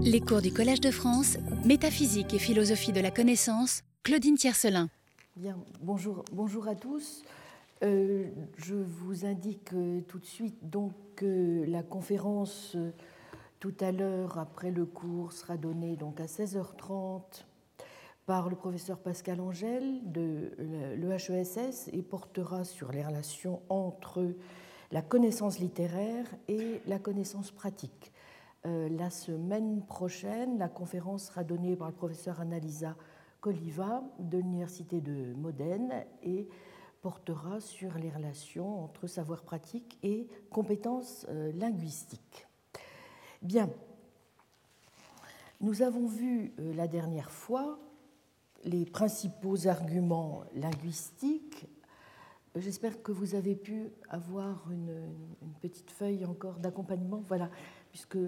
Les cours du Collège de France, Métaphysique et philosophie de la connaissance, Claudine Tiercelin. Bonjour, à tous. Euh, je vous indique euh, tout de suite donc que la conférence euh, tout à l'heure après le cours sera donnée donc à 16h30 par le professeur Pascal Angèle de l'EHESS et portera sur les relations entre la connaissance littéraire et la connaissance pratique. Euh, la semaine prochaine, la conférence sera donnée par le professeur Annalisa Coliva de l'Université de Modène et portera sur les relations entre savoir pratique et compétences euh, linguistiques. Bien, nous avons vu euh, la dernière fois les principaux arguments linguistiques. J'espère que vous avez pu avoir une, une petite feuille encore d'accompagnement. Voilà, puisque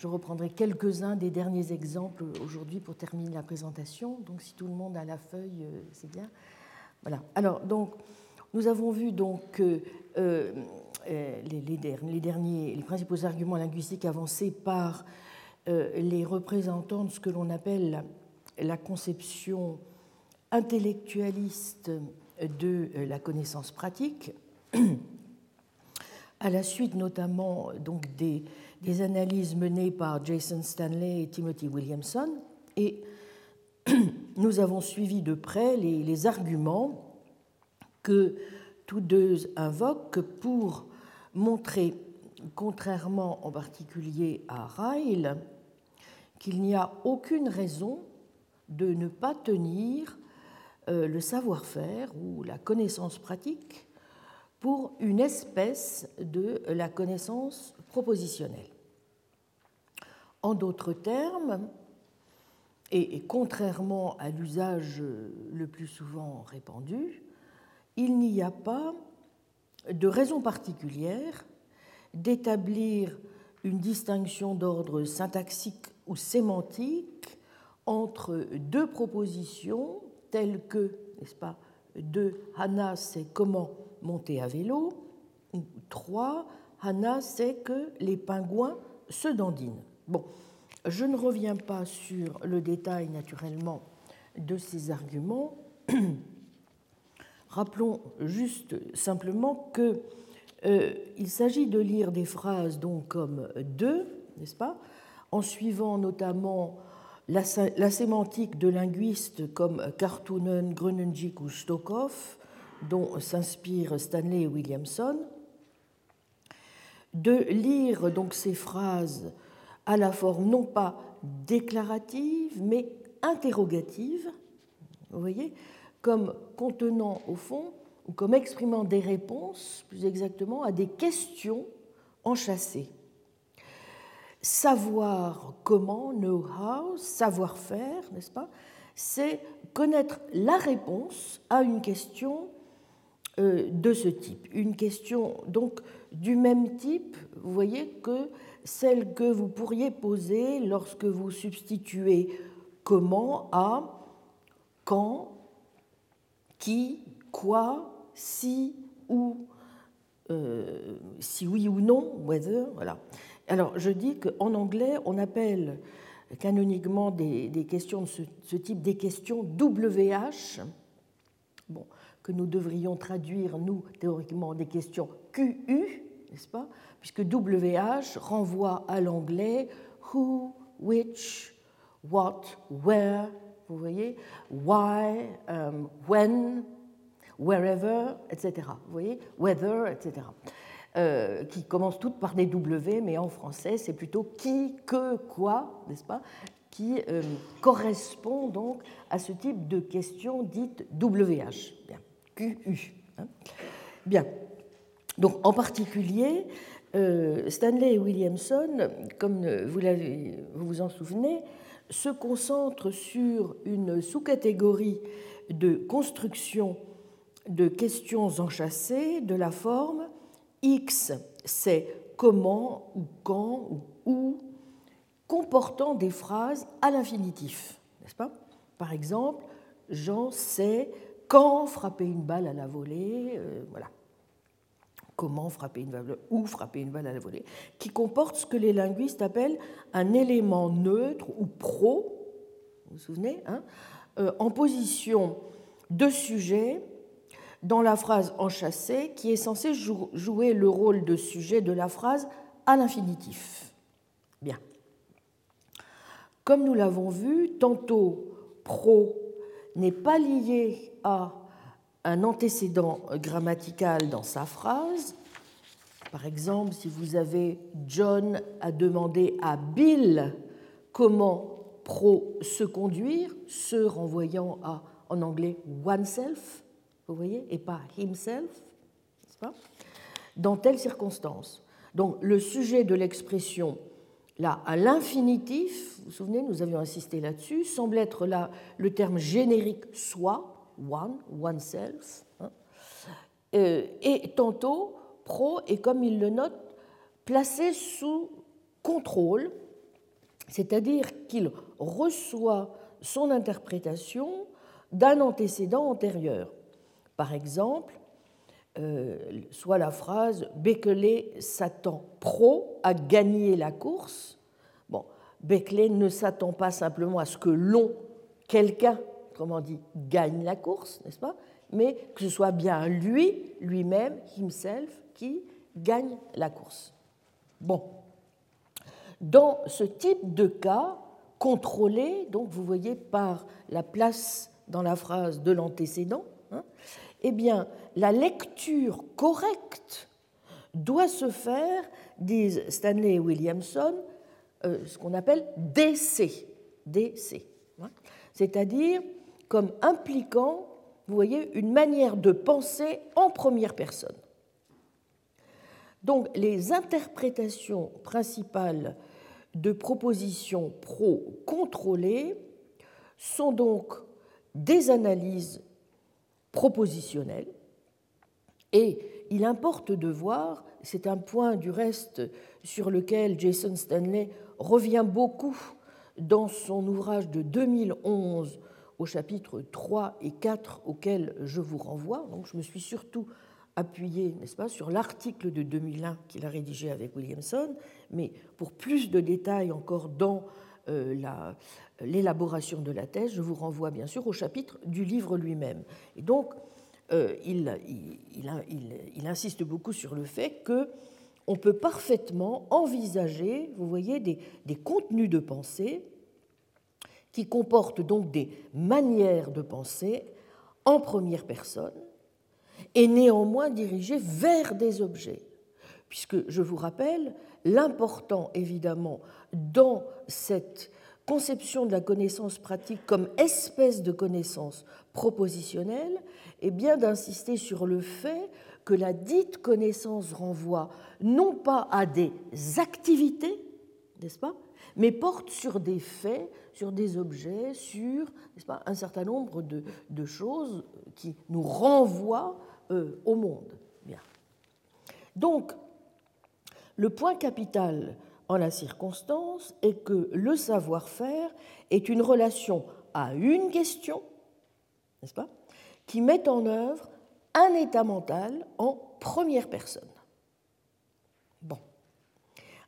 je reprendrai quelques-uns des derniers exemples aujourd'hui pour terminer la présentation. Donc, si tout le monde a la feuille, euh, c'est bien. Voilà. Alors, donc, nous avons vu donc euh, euh, les, derniers, les principaux arguments linguistiques avancés par les représentants de ce que l'on appelle la conception intellectualiste de la connaissance pratique, à la suite notamment donc des des analyses menées par Jason Stanley et Timothy Williamson. Et nous avons suivi de près les, arguments que tous deux invoquent pour montrer, contrairement en particulier à Ryle, qu'il n'y a aucune raison de ne pas tenir euh, le savoir-faire ou la connaissance pratique pour une espèce de la connaissance propositionnelle. En d'autres termes, et, contrairement à l'usage le plus souvent répandu, il n'y a pas de raison particulière d'établir une distinction d'ordre syntaxique ou sémantique entre deux propositions telles que, n'est-ce pas, deux Hana c'est comment monter à vélo, ou trois Hana c'est que les pingouins se dandinent. Bon, je ne reviens pas sur le détail naturellement de ces arguments. Rappelons juste simplement qu'il euh, s'agit de lire des phrases donc comme deux, n'est-ce pas, en suivant notamment la, sémantique de linguistes comme Kartunen, Grunenjik ou Stokov, dont s'inspirent Stanley et Williamson, de lire donc ces phrases à la forme non pas déclarative, mais interrogative, vous voyez, comme contenant au fond, ou comme exprimant des réponses, plus exactement, à des questions enchâssées. Savoir comment, know-how, savoir-faire, n'est-ce pas, c'est connaître la réponse à une question de ce type. Une question donc du même type, vous voyez, que celle que vous pourriez poser lorsque vous substituez comment à quand, qui, quoi, si, ou, euh, si oui ou non, whether, voilà. Alors je dis qu'en anglais, on appelle canoniquement des, questions de ce, type des questions WH, bon, que nous devrions traduire, nous, théoriquement, des questions QU, n'est-ce pas Puisque WH renvoie à l'anglais who, which, what, where, vous voyez, why, um, when, wherever, etc. Vous voyez, whether, etc. Euh, qui commencent toutes par des W, mais en français, c'est plutôt qui, que, quoi, n'est-ce pas qui euh, correspond donc à ce type de questions dites WH, bien, QU. Hein. Bien. Donc, en particulier, euh, Stanley et Williamson, comme vous, vous vous en souvenez, se concentrent sur une sous-catégorie de construction de questions enchâssées de la forme X, c'est comment ou quand ou où, comportant des phrases à l'infinitif, n'est-ce pas? Par exemple, Jean sait quand frapper une balle à la volée, euh, voilà comment frapper une balle ou frapper une balle à la volée, qui comporte ce que les linguistes appellent un élément neutre ou pro, vous vous souvenez, hein, euh, en position de sujet dans la phrase enchâssée qui est censée jouer le rôle de sujet de la phrase à l'infinitif. Bien. Comme nous l'avons vu, tantôt pro n'est pas lié à un antécédent grammatical dans sa phrase. Par exemple, si vous avez John a demandé à Bill comment pro se conduire, se renvoyant à en anglais oneself, vous voyez, et pas himself, pas? Dans telle circonstance. Donc le sujet de l'expression là à l'infinitif, vous vous souvenez, nous avions insisté là-dessus, semble être là le terme générique soi, one, oneself, hein, euh, et tantôt pro est comme il le note placé sous contrôle, c'est-à-dire qu'il reçoit son interprétation d'un antécédent antérieur. Par exemple, euh, soit la phrase Beckley s'attend pro à gagner la course. Bon, ne s'attend pas simplement à ce que l'on, quelqu'un, comment dit, gagne la course, n'est-ce pas? Mais que ce soit bien lui, lui-même, himself, qui gagne la course. Bon. Dans ce type de cas, contrôlé, donc vous voyez par la place dans la phrase de l'antécédent, hein, eh bien, la lecture correcte doit se faire, disent Stanley et Williamson, euh, ce qu'on appelle DC, DC, hein. c'est-à-dire comme impliquant, vous voyez, une manière de penser en première personne. Donc les interprétations principales de propositions pro-contrôlées sont donc des analyses propositionnelles et il importe de voir, c'est un point du reste sur lequel Jason Stanley revient beaucoup dans son ouvrage de 2011 au chapitre 3 et 4 auquel je vous renvoie. Donc je me suis surtout appuyé, n'est-ce pas, sur l'article de 2001 qu'il a rédigé avec Williamson, mais pour plus de détails encore dans euh, l'élaboration de la thèse, je vous renvoie bien sûr au chapitre du livre lui-même. Et donc, euh, il, insiste beaucoup sur le fait que on peut parfaitement envisager, vous voyez, des contenus de pensée qui comportent donc des manières de penser en première personne et néanmoins dirigés vers des objets. Puisque, je vous rappelle, l'important évidemment dans cette conception de la connaissance pratique comme espèce de connaissance propositionnelle est bien d'insister sur le fait que la dite connaissance renvoie non pas à des activités, n'est-ce pas, mais porte sur des faits, sur des objets, sur pas, un certain nombre de, choses qui nous renvoient euh, au monde. Bien. Donc, le point capital en la circonstance est que le savoir-faire est une relation à une question, n'est-ce pas, qui met en œuvre un état mental en première personne. Bon.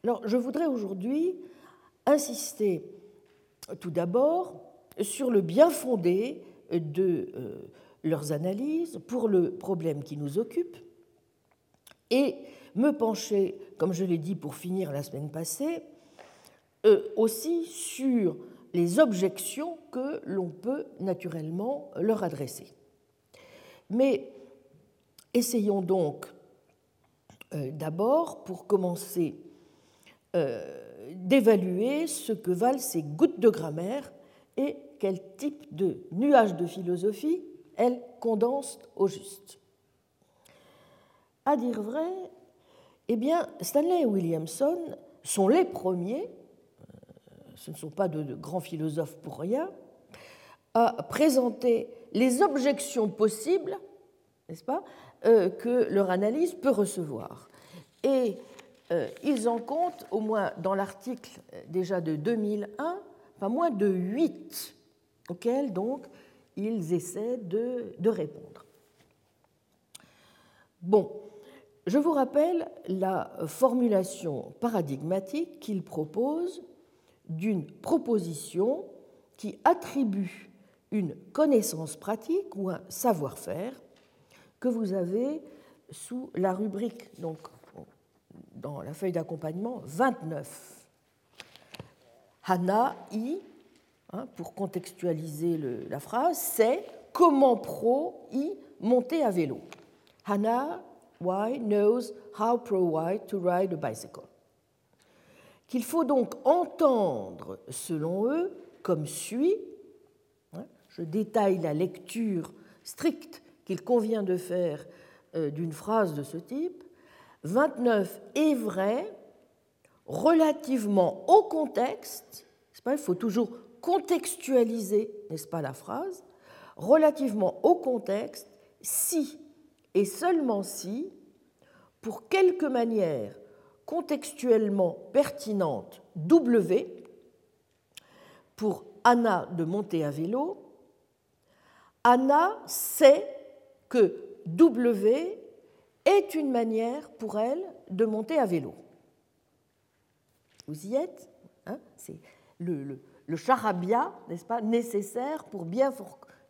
Alors, je voudrais aujourd'hui insister tout d'abord sur le bien fondé de euh, leurs analyses pour le problème qui nous occupe et me pencher, comme je l'ai dit pour finir la semaine passée, euh, aussi sur les objections que l'on peut naturellement leur adresser. Mais essayons donc euh, d'abord, pour commencer, d'évaluer ce que valent ces gouttes de grammaire et quel type de nuage de philosophie elles condensent au juste. À dire vrai, eh bien, Stanley et Williamson sont les premiers, euh, ce ne sont pas de, grands philosophes pour rien, à présenter les objections possibles, n'est-ce pas, euh, que leur analyse peut recevoir. Et ils en comptent, au moins dans l'article déjà de 2001, pas moins de huit, auxquels donc ils essaient de, répondre. Bon, Je vous rappelle la formulation paradigmatique qu'il propose d'une proposition qui attribue une connaissance pratique ou un savoir-faire que vous avez sous la rubrique, donc dans la feuille d'accompagnement 29. Hana I, hein, pour contextualiser la phrase, c'est comment pro I monter à vélo? Hana Y knows how pro Y to ride a bicycle. Qu'il faut donc entendre, selon eux, comme suit. Hein, je détaille la lecture stricte qu'il convient de faire euh, d'une phrase de ce type. 29 est vrai relativement au contexte, pas, il faut toujours contextualiser, n'est-ce pas, la phrase, relativement au contexte, si et seulement si, pour quelque manière contextuellement pertinente W, pour Anna de monter à vélo, Anna sait que W est une manière pour elle de monter à vélo. Vous y êtes hein C'est le, charabia, n'est-ce pas, nécessaire pour bien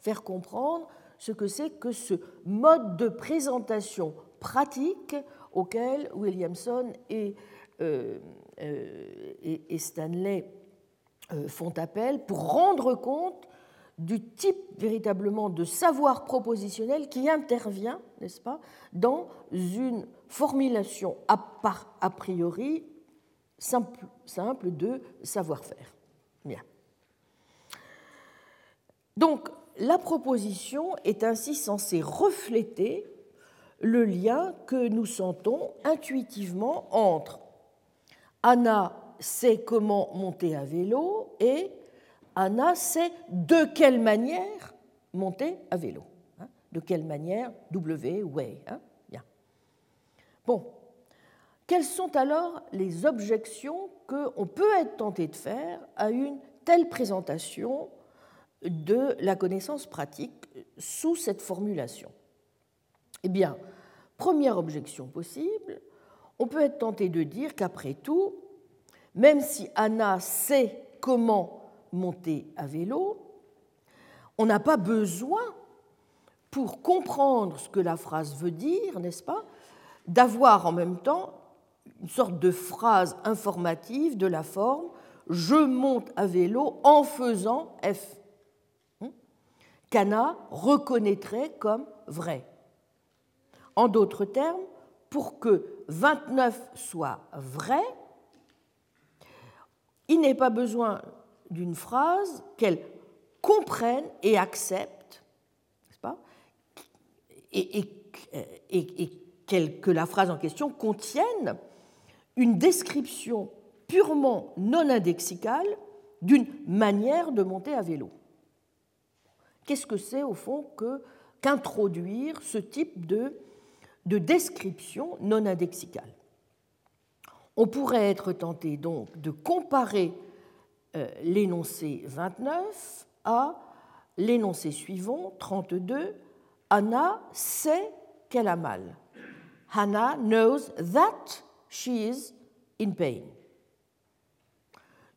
faire comprendre ce que c'est que ce mode de présentation pratique auquel Williamson et, euh, euh, Stanley euh, font appel pour rendre compte du type véritablement de savoir propositionnel qui intervient, n'est-ce pas, dans une formulation a, priori simple, simple de savoir-faire. Bien. Donc, la proposition est ainsi censée refléter le lien que nous sentons intuitivement entre Anna sait comment monter à vélo et Anna sait de quelle manière monter à vélo. Hein. De quelle manière W, way. Hein. Bien. Bon. Quelles sont alors les objections qu'on peut être tenté de faire à une telle présentation de la connaissance pratique sous cette formulation? Eh bien, première objection possible, on peut être tenté de dire qu'après tout, même si Anna sait comment monter à vélo, on n'a pas besoin, pour comprendre ce que la phrase veut dire, n'est-ce pas, d'avoir en même temps une sorte de phrase informative de la forme Je monte à vélo en faisant F. Qu'Anna reconnaîtrait comme vrai. En d'autres termes, pour que 29 soit vrai, il n'est pas besoin d'une phrase qu'elle comprenne et accepte, n'est-ce pas et, que la phrase en question contienne une description purement non indexicale d'une manière de monter à vélo. Qu'est-ce que c'est au fond que qu'introduire ce type de, de description non indexicale? On pourrait être tenté donc de comparer l'énoncé 29 à l'énoncé suivant, 32, Anna sait qu'elle a mal. Hannah knows that she is in pain.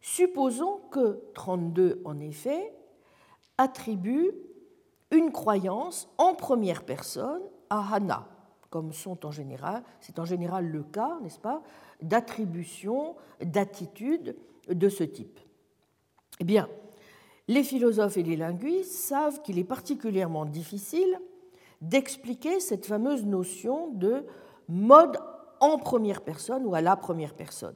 Supposons que 32, en effet, attribue une croyance en première personne à Hannah, comme sont en général, c'est en général le cas, n'est-ce pas, d'attribution, d'attitude de ce type. Eh bien, les philosophes et les linguistes savent qu'il est particulièrement difficile d'expliquer cette fameuse notion de mode en première personne ou à la première personne.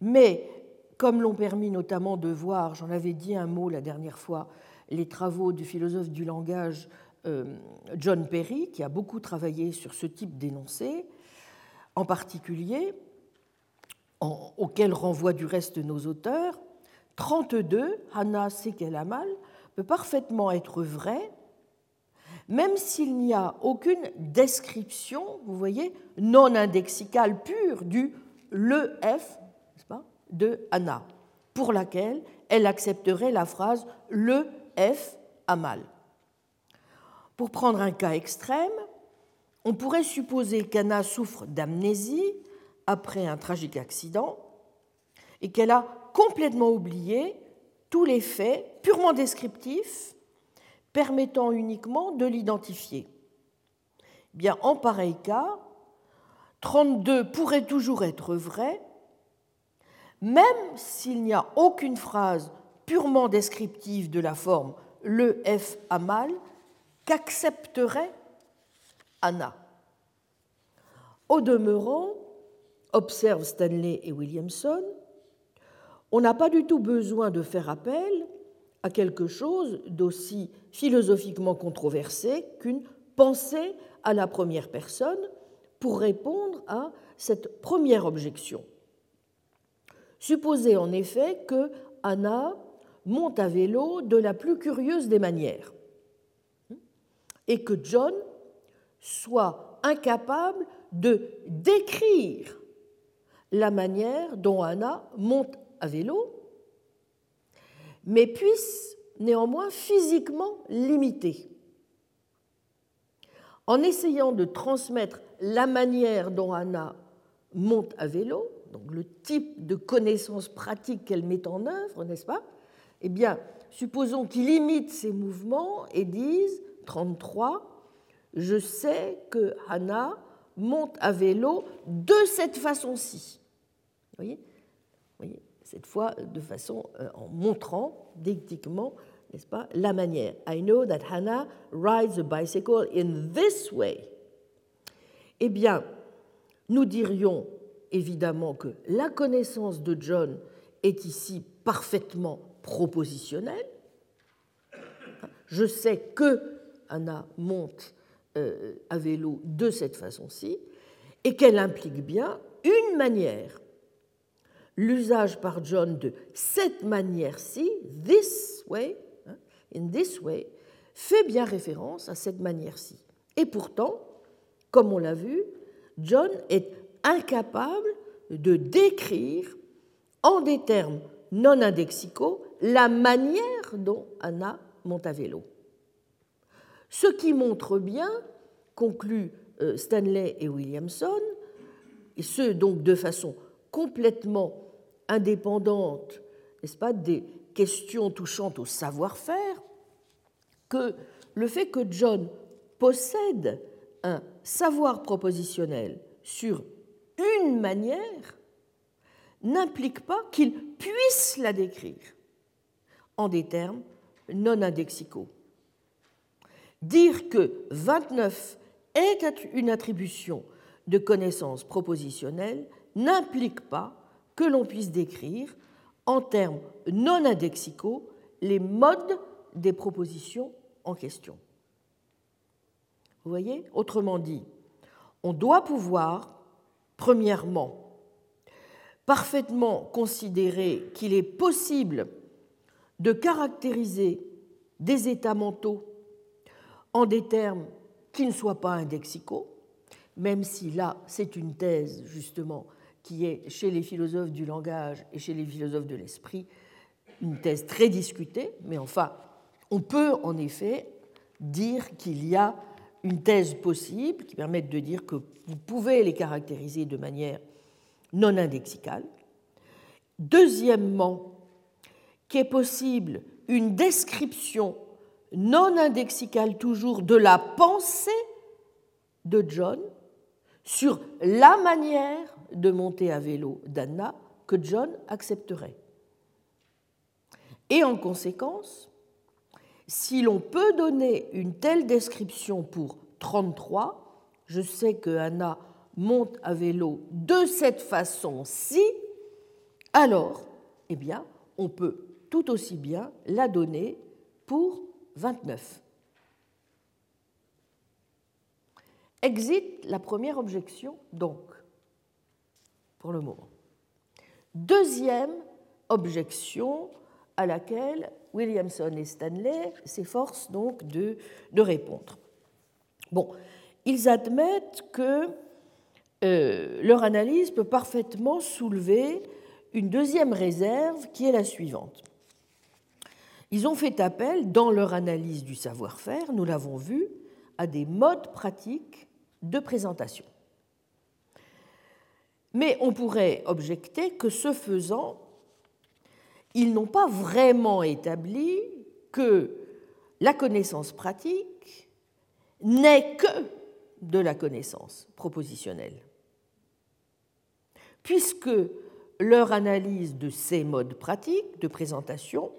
Mais, comme l'ont permis notamment de voir, j'en avais dit un mot la dernière fois, les travaux du philosophe du langage euh, John Perry, qui a beaucoup travaillé sur ce type d'énoncé, en particulier, auquel renvoient du reste nos auteurs, 32, Hannah sait qu'elle a mal, peut parfaitement être vrai, même s'il n'y a aucune description, vous voyez, non indexicale pure du le F de Hannah, pour laquelle elle accepterait la phrase le F a mal. Pour prendre un cas extrême, on pourrait supposer qu'Anna souffre d'amnésie après un tragique accident et qu'elle a complètement oublié tous les faits purement descriptifs permettant uniquement de l'identifier. Bien, en pareil cas, 32 pourrait toujours être vrai, même s'il n'y a aucune phrase purement descriptive de la forme le F a mal qu'accepterait Anna. Au demeurant, observent Stanley et Williamson, on n'a pas du tout besoin de faire appel à quelque chose d'aussi philosophiquement controversé qu'une pensée à la première personne pour répondre à cette première objection. Supposez en effet que Anna monte à vélo de la plus curieuse des manières et que John soit incapable de décrire la manière dont Anna monte à vélo, mais puisse néanmoins physiquement l'imiter. En essayant de transmettre la manière dont Anna monte à vélo, donc le type de connaissance pratique qu'elle met en œuvre, n'est-ce pas? Eh bien, supposons qu'il imite ces mouvements et dise, 33, je sais que Anna monte à vélo de cette façon-ci. Vous voyez? Cette fois de façon euh, en montrant dictiquement, n'est-ce pas, la manière. I know that Hannah rides a bicycle in this way. Eh bien, nous dirions évidemment que la connaissance de John est ici parfaitement propositionnelle. Je sais que Anna monte euh, à vélo de cette façon-ci et qu'elle implique bien une manière. L'usage par John de cette manière-ci, this way, hein, in this way, fait bien référence à cette manière-ci. Et pourtant, comme on l'a vu, John est incapable de décrire en des termes non indexicaux la manière dont Anna monte à vélo. Ce qui montre bien, concluent euh, Stanley et Williamson, et ce donc de façon complètement indépendante, n'est-ce pas, des questions touchant au savoir-faire, que le fait que John possède un savoir propositionnel sur une manière n'implique pas qu'il puisse la décrire en des termes non indexicaux. Dire que 29 est une attribution de connaissances propositionnelles n'implique pas que l'on puisse décrire en termes non indexicaux les modes des propositions en question. Vous voyez? Autrement dit, on doit pouvoir, premièrement, parfaitement considérer qu'il est possible de caractériser des états mentaux en des termes qui ne soient pas indexicaux, même si là, c'est une thèse justement qui est chez les philosophes du langage et chez les philosophes de l'esprit une thèse très discutée, mais enfin, on peut en effet dire qu'il y a une thèse possible qui permette de dire que vous pouvez les caractériser de manière non indexicale. Deuxièmement, qu'il est possible une description non indexicale toujours de la pensée de John sur la manière de monter à vélo d'Anna que John accepterait. Et en conséquence, si l'on peut donner une telle description pour 33, je sais que Anna monte à vélo de cette façon-ci, alors, eh bien, on peut tout aussi bien la donner pour 29. Exit la première objection, donc, pour le moment. Deuxième objection à laquelle Williamson et Stanley s'efforcent donc de, répondre. Bon, ils admettent que euh, leur analyse peut parfaitement soulever une deuxième réserve qui est la suivante. Ils ont fait appel, dans leur analyse du savoir-faire, nous l'avons vu, à des modes pratiques de présentation. Mais on pourrait objecter que ce faisant, ils n'ont pas vraiment établi que la connaissance pratique n'est que de la connaissance propositionnelle, puisque leur analyse de ces modes pratiques de présentation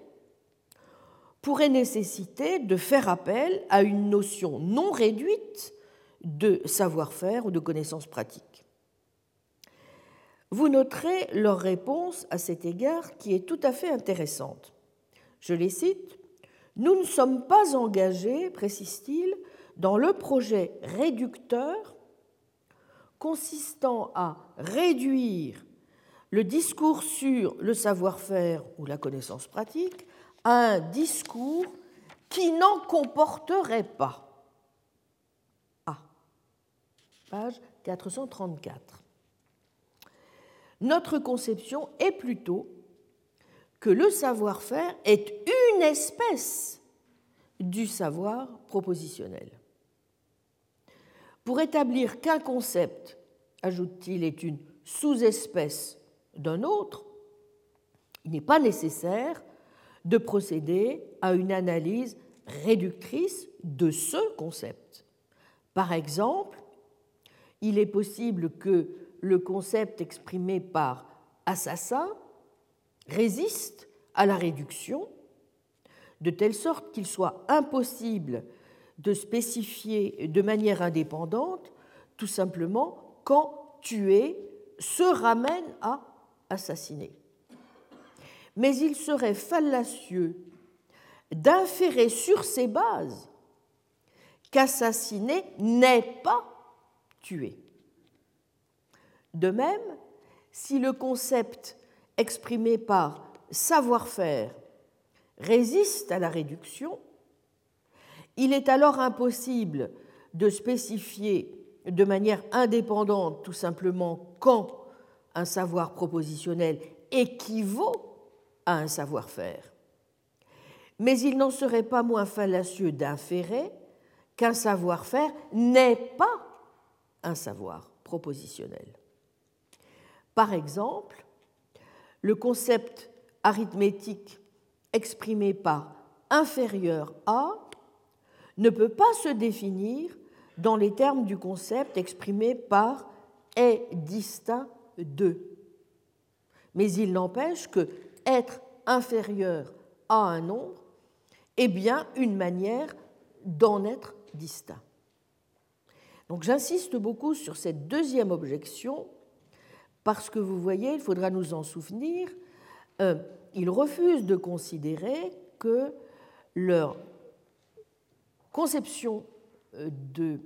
pourrait nécessiter de faire appel à une notion non réduite de savoir-faire ou de connaissance pratique. Vous noterez leur réponse à cet égard qui est tout à fait intéressante. Je les cite. Nous ne sommes pas engagés, précise-t-il, dans le projet réducteur consistant à réduire le discours sur le savoir-faire ou la connaissance pratique à un discours qui n'en comporterait pas. Ah, page 434. Notre conception est plutôt que le savoir-faire est une espèce du savoir propositionnel. Pour établir qu'un concept, ajoute-t-il, est une sous-espèce d'un autre, il n'est pas nécessaire de procéder à une analyse réductrice de ce concept. Par exemple, il est possible que le concept exprimé par assassin résiste à la réduction, de telle sorte qu'il soit impossible de spécifier de manière indépendante tout simplement quand tuer se ramène à assassiner. Mais il serait fallacieux d'inférer sur ces bases qu'assassiner n'est pas tuer. De même, si le concept exprimé par savoir-faire résiste à la réduction, il est alors impossible de spécifier de manière indépendante tout simplement quand un savoir propositionnel équivaut à un savoir-faire. Mais il n'en serait pas moins fallacieux d'inférer qu'un savoir-faire n'est pas un savoir propositionnel. Par exemple, le concept arithmétique exprimé par inférieur à ne peut pas se définir dans les termes du concept exprimé par est distinct de. Mais il n'empêche que être inférieur à un nombre est bien une manière d'en être distinct. Donc j'insiste beaucoup sur cette deuxième objection parce que vous voyez, il faudra nous en souvenir, euh, ils refusent de considérer que leur conception euh, de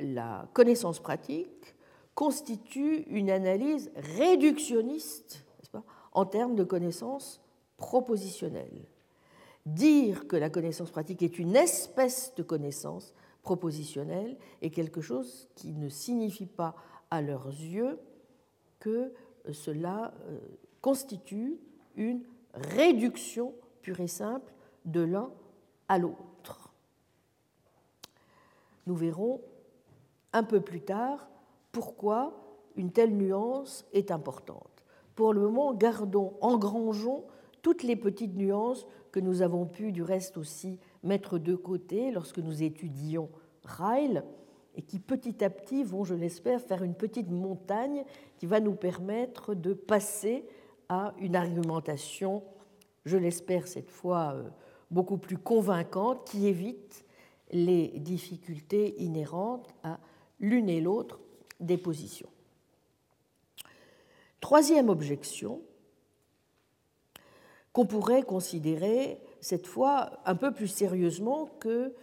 la connaissance pratique constitue une analyse réductionniste en termes de connaissance propositionnelle. Dire que la connaissance pratique est une espèce de connaissance propositionnelle est quelque chose qui ne signifie pas à leurs yeux que cela euh, constitue une réduction pure et simple de l'un à l'autre. Nous verrons un peu plus tard pourquoi une telle nuance est importante. Pour le moment, gardons, engrangeons toutes les petites nuances que nous avons pu du reste aussi mettre de côté lorsque nous étudions Ryle et qui petit à petit vont, je l'espère, faire une petite montagne qui va nous permettre de passer à une argumentation, je l'espère cette fois euh, beaucoup plus convaincante, qui évite les difficultés inhérentes à l'une et l'autre des positions. Troisième objection, qu'on pourrait considérer cette fois un peu plus sérieusement que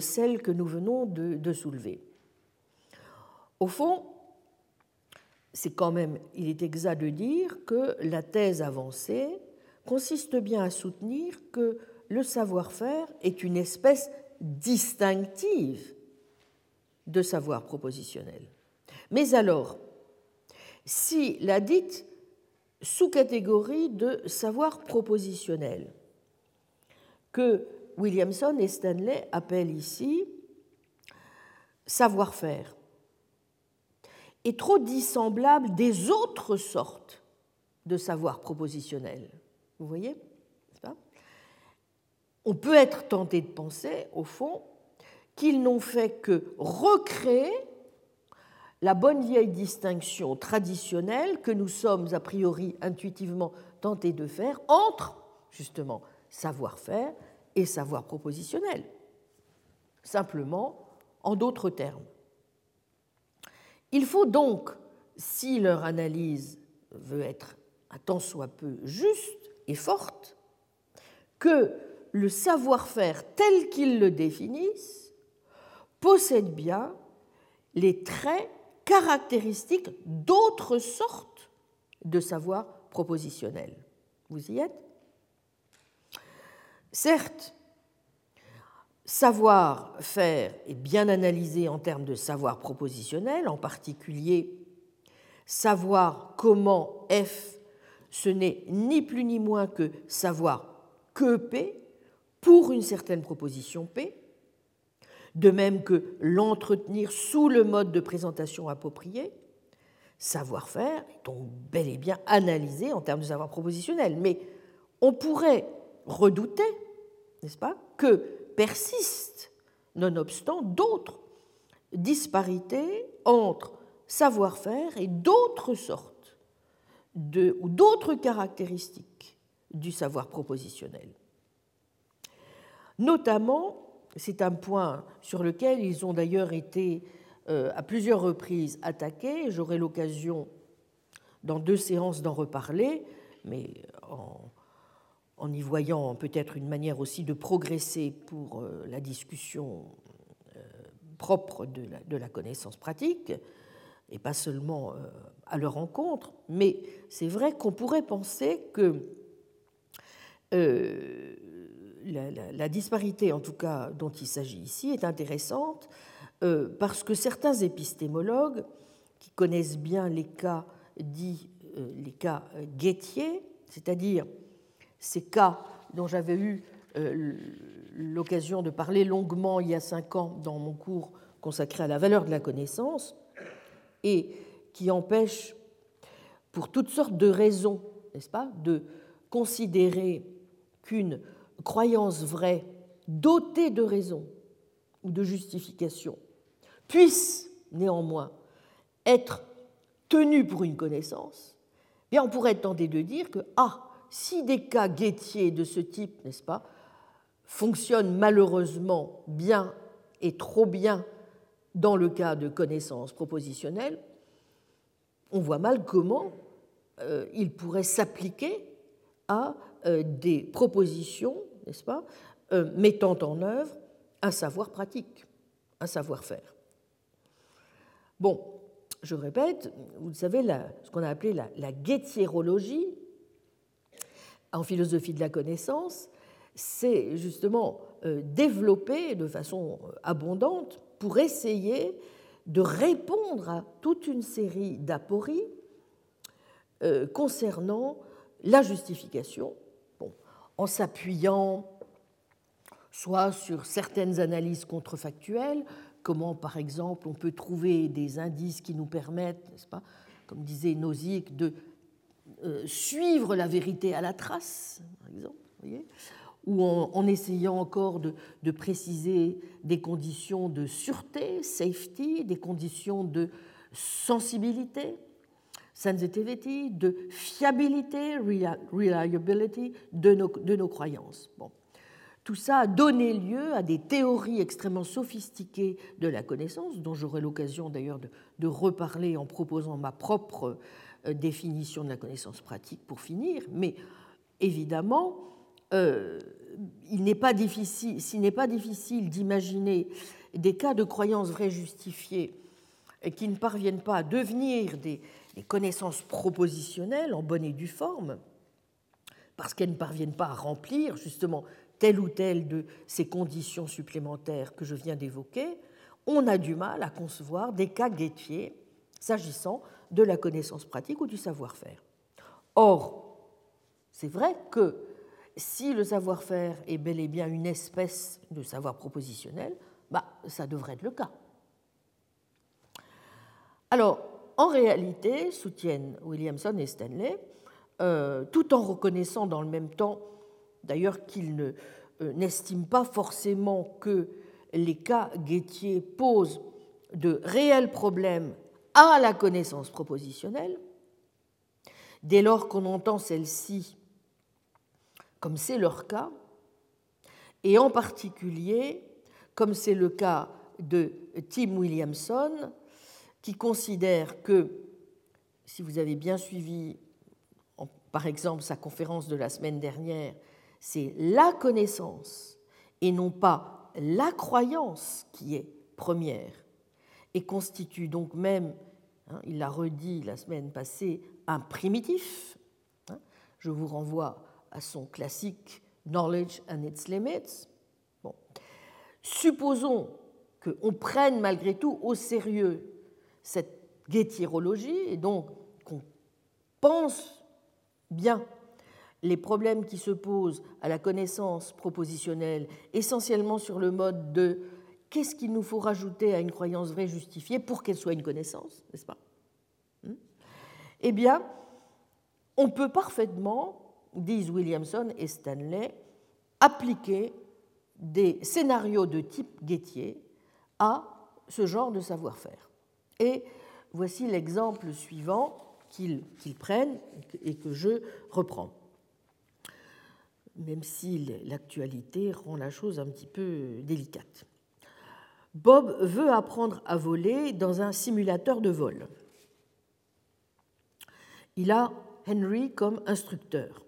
celle que nous venons de, soulever. Au fond, c'est quand même, il est exact de dire que la thèse avancée consiste bien à soutenir que le savoir-faire est une espèce distinctive de savoir propositionnel. Mais alors, si la dite sous-catégorie de savoir propositionnel, que Williamson et Stanley appellent ici savoir-faire, est trop dissemblable des autres sortes de savoir propositionnel. Vous voyez On peut être tenté de penser, au fond, qu'ils n'ont fait que recréer la bonne vieille distinction traditionnelle que nous sommes a priori intuitivement tentés de faire entre, justement, savoir-faire et savoir propositionnel. Simplement, en d'autres termes. Il faut donc, si leur analyse veut être un tant soit peu juste et forte, que le savoir-faire tel qu'ils le définissent possède bien les traits caractéristiques d'autres sortes de savoir propositionnel. Vous y êtes? Certes, savoir-faire est bien analysé en termes de savoir propositionnel, en particulier savoir comment F, ce n'est ni plus ni moins que savoir que P pour une certaine proposition P, de même que l'entretenir sous le mode de présentation approprié. Savoir-faire est donc bel et bien analysé en termes de savoir propositionnel, mais on pourrait redouter, n'est-ce pas, que persistent, nonobstant, d'autres disparités entre savoir-faire et d'autres sortes ou d'autres caractéristiques du savoir propositionnel. Notamment, c'est un point sur lequel ils ont d'ailleurs été euh, à plusieurs reprises attaqués, j'aurai l'occasion dans deux séances d'en reparler, mais en, en y voyant peut-être une manière aussi de progresser pour euh, la discussion euh, propre de la, connaissance pratique, et pas seulement euh, à leur rencontre, mais c'est vrai qu'on pourrait penser que la, disparité, en tout cas dont il s'agit ici, est intéressante parce que certains épistémologues qui connaissent bien les cas dits les cas guettiers, c'est-à-dire ces cas dont j'avais eu euh, l'occasion de parler longuement il y a cinq ans dans mon cours consacré à la valeur de la connaissance, et qui empêchent, pour toutes sortes de raisons, n'est-ce pas, de considérer qu'une croyance vraie, dotée de raison ou de justification, puisse néanmoins être tenue pour une connaissance, bien on pourrait être tenté de dire que, ah, si des cas guettiers de ce type, n'est-ce pas, fonctionnent malheureusement bien et trop bien dans le cas de connaissances propositionnelles, on voit mal comment euh, il pourrait s'appliquer à euh, des propositions, n'est-ce pas, euh, mettant en œuvre un savoir pratique, un savoir-faire. Bon, je répète, vous savez, ce qu'on a appelé la, la guettierologie, en philosophie de la connaissance, c'est justement euh, développé de façon euh, abondante pour essayer de répondre à toute une série d'apories euh, concernant la justification, en s'appuyant soit sur certaines analyses contrefactuelles, comment par exemple on peut trouver des indices qui nous permettent, n'est-ce pas, comme disait Nozick, de euh, suivre la vérité à la trace, par exemple, ou en, essayant encore de, préciser des conditions de sûreté, safety, des conditions de sensibilité, sensitivity, de fiabilité, reliability de nos, de nos croyances. Bon. Tout ça a donné lieu à des théories extrêmement sophistiquées de la connaissance, dont j'aurai l'occasion d'ailleurs de, reparler en proposant ma propre définition de la connaissance pratique pour finir, mais évidemment, euh, il n'est pas difficile, s'il n'est pas difficile d'imaginer des cas de croyances vraies justifiées qui ne parviennent pas à devenir des, des connaissances propositionnelles en bonne et due forme, parce qu'elles ne parviennent pas à remplir justement telle ou telle de ces conditions supplémentaires que je viens d'évoquer, on a du mal à concevoir des cas guettiers s'agissant de la connaissance pratique ou du savoir-faire. Or, c'est vrai que si le savoir-faire est bel et bien une espèce de savoir propositionnel, bah, ça devrait être le cas. Alors, En réalité, soutiennent Williamson et Stanley, euh, tout en reconnaissant dans le même temps, d'ailleurs qu'ils euh, n'estiment pas forcément que les cas Guettier posent de réels problèmes à la connaissance propositionnelle, dès lors qu'on entend celle-ci comme c'est leur cas, et en particulier comme c'est le cas de Tim Williamson, qui considère que, si vous avez bien suivi, par exemple, sa conférence de la semaine dernière, c'est la connaissance et non pas la croyance qui est première et constitue donc même, hein, il l'a redit la semaine passée, un primitif. Hein. je vous renvoie à son classique Knowledge and its Limits. Bon. Supposons qu'on prenne malgré tout au sérieux cette guétirologie et donc qu'on pense bien les problèmes qui se posent à la connaissance propositionnelle, essentiellement sur le mode de qu'est-ce qu'il nous faut rajouter à une croyance vraie justifiée pour qu'elle soit une connaissance, n'est-ce pas? Hmm? Eh bien, on peut parfaitement, disent Williamson et Stanley, appliquer des scénarios de type Guettier à ce genre de savoir-faire. Et voici l'exemple suivant qu'ils prennent et que je reprends même si l'actualité rend la chose un petit peu délicate. Bob veut apprendre à voler dans un simulateur de vol. Il a Henry comme instructeur.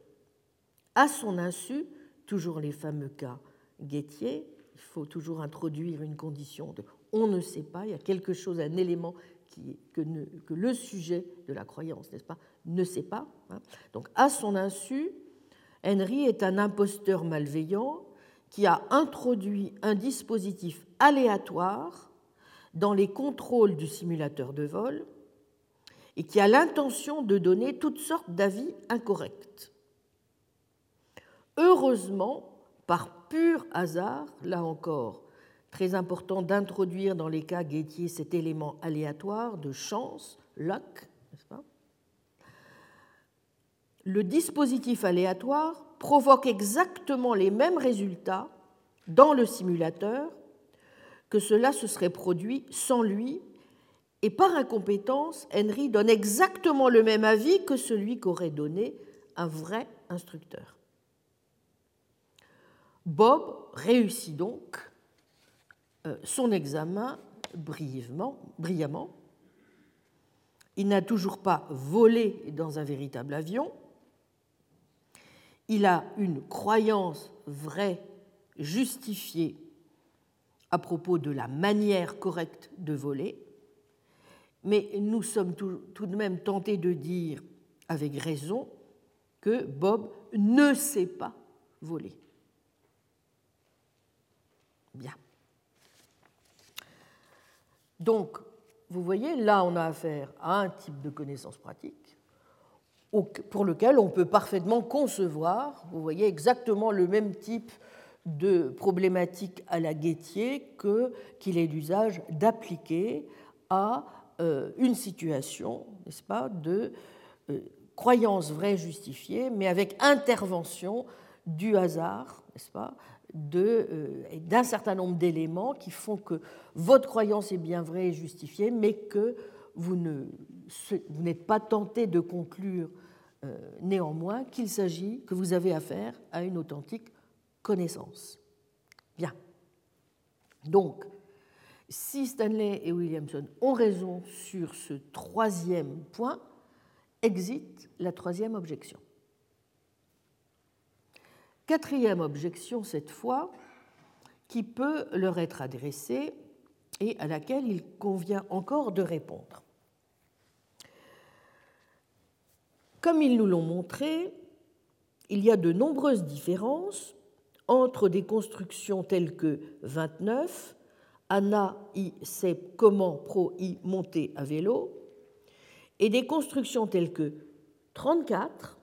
À son insu, toujours les fameux cas Guettier, il faut toujours introduire une condition de on ne sait pas, il y a quelque chose, un élément qui, que, que le sujet de la croyance, n'est-ce pas, ne sait pas. Hein. Donc à son insu, Henry est un imposteur malveillant qui a introduit un dispositif aléatoire dans les contrôles du simulateur de vol et qui a l'intention de donner toutes sortes d'avis incorrects. Heureusement, par pur hasard, là encore, très important d'introduire dans les cas Guettier cet élément aléatoire de chance, luck, n'est-ce pas? Le dispositif aléatoire provoque exactement les mêmes résultats dans le simulateur que cela se serait produit sans lui, et par incompétence, Henry donne exactement le même avis que celui qu'aurait donné un vrai instructeur. Bob réussit donc euh, son examen brillamment. Il n'a toujours pas volé dans un véritable avion, il a une croyance vraie, justifiée à propos de la manière correcte de voler, mais nous sommes tout, de même tentés de dire, avec raison, que Bob ne sait pas voler. Bien. Donc, vous voyez, là, on a affaire à un type de connaissance pratique pour lequel on peut parfaitement concevoir, vous voyez, exactement le même type de problématique à la Guettier qu'il est l'usage d'appliquer à euh, une situation, n'est-ce pas, de euh, croyance vraie justifiée, mais avec intervention du hasard, n'est-ce pas, euh, d'un certain nombre d'éléments qui font que votre croyance est bien vraie et justifiée, mais que vous n'êtes pas tenté de conclure néanmoins qu'il s'agit, que vous avez affaire à une authentique connaissance. Bien. Donc, si Stanley et Williamson ont raison sur ce troisième point, existe la troisième objection. Quatrième objection, cette fois, qui peut leur être adressée et à laquelle il convient encore de répondre. Comme ils nous l'ont montré, il y a de nombreuses différences entre des constructions telles que 29, Anna sait comment pro y monter à vélo, et des constructions telles que 34,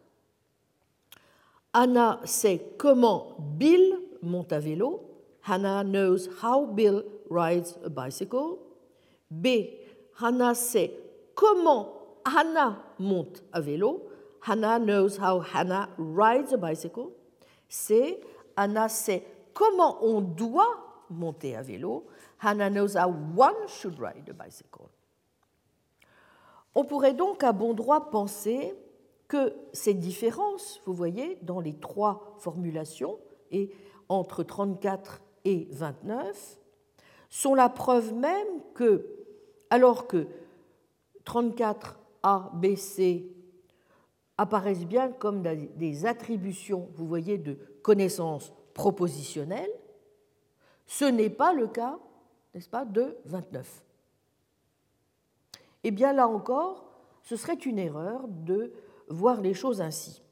Anna sait comment Bill monte à vélo, Hannah knows how Bill rides a bicycle, B, Hannah sait comment Hannah monte à vélo. Hannah knows how Hannah rides a bicycle. C. Hannah sait comment on doit monter à vélo. Hannah knows how one should ride a bicycle. On pourrait donc à bon droit penser que ces différences, vous voyez, dans les trois formulations, et entre 34 et 29, sont la preuve même que, alors que 34 A, B, C apparaissent bien comme des attributions, vous voyez, de connaissances propositionnelles, ce n'est pas le cas, n'est-ce pas, de 29. Eh bien là encore, ce serait une erreur de voir les choses ainsi.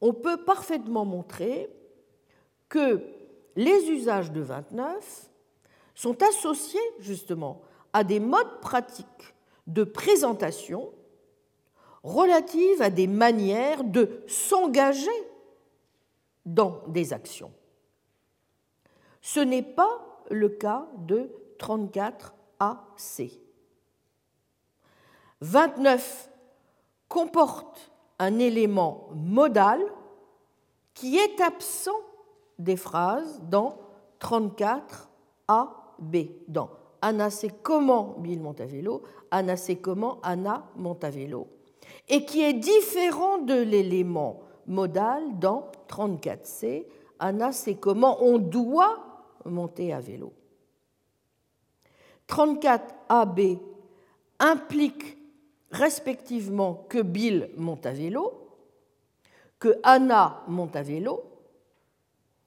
On peut parfaitement montrer que les usages de 29 sont associés justement à des modes pratiques de présentation relatives à des manières de s'engager dans des actions. Ce n'est pas le cas de 34AC. 29 comporte un élément modal qui est absent des phrases dans 34 A, B. Dans Anna sait comment Bill vélo, Anna sait comment Anna vélo, et qui est différent de l'élément modal dans 34C, Anna sait comment on doit monter à vélo. 34AB implique respectivement que Bill monte à vélo, que Anna monte à vélo,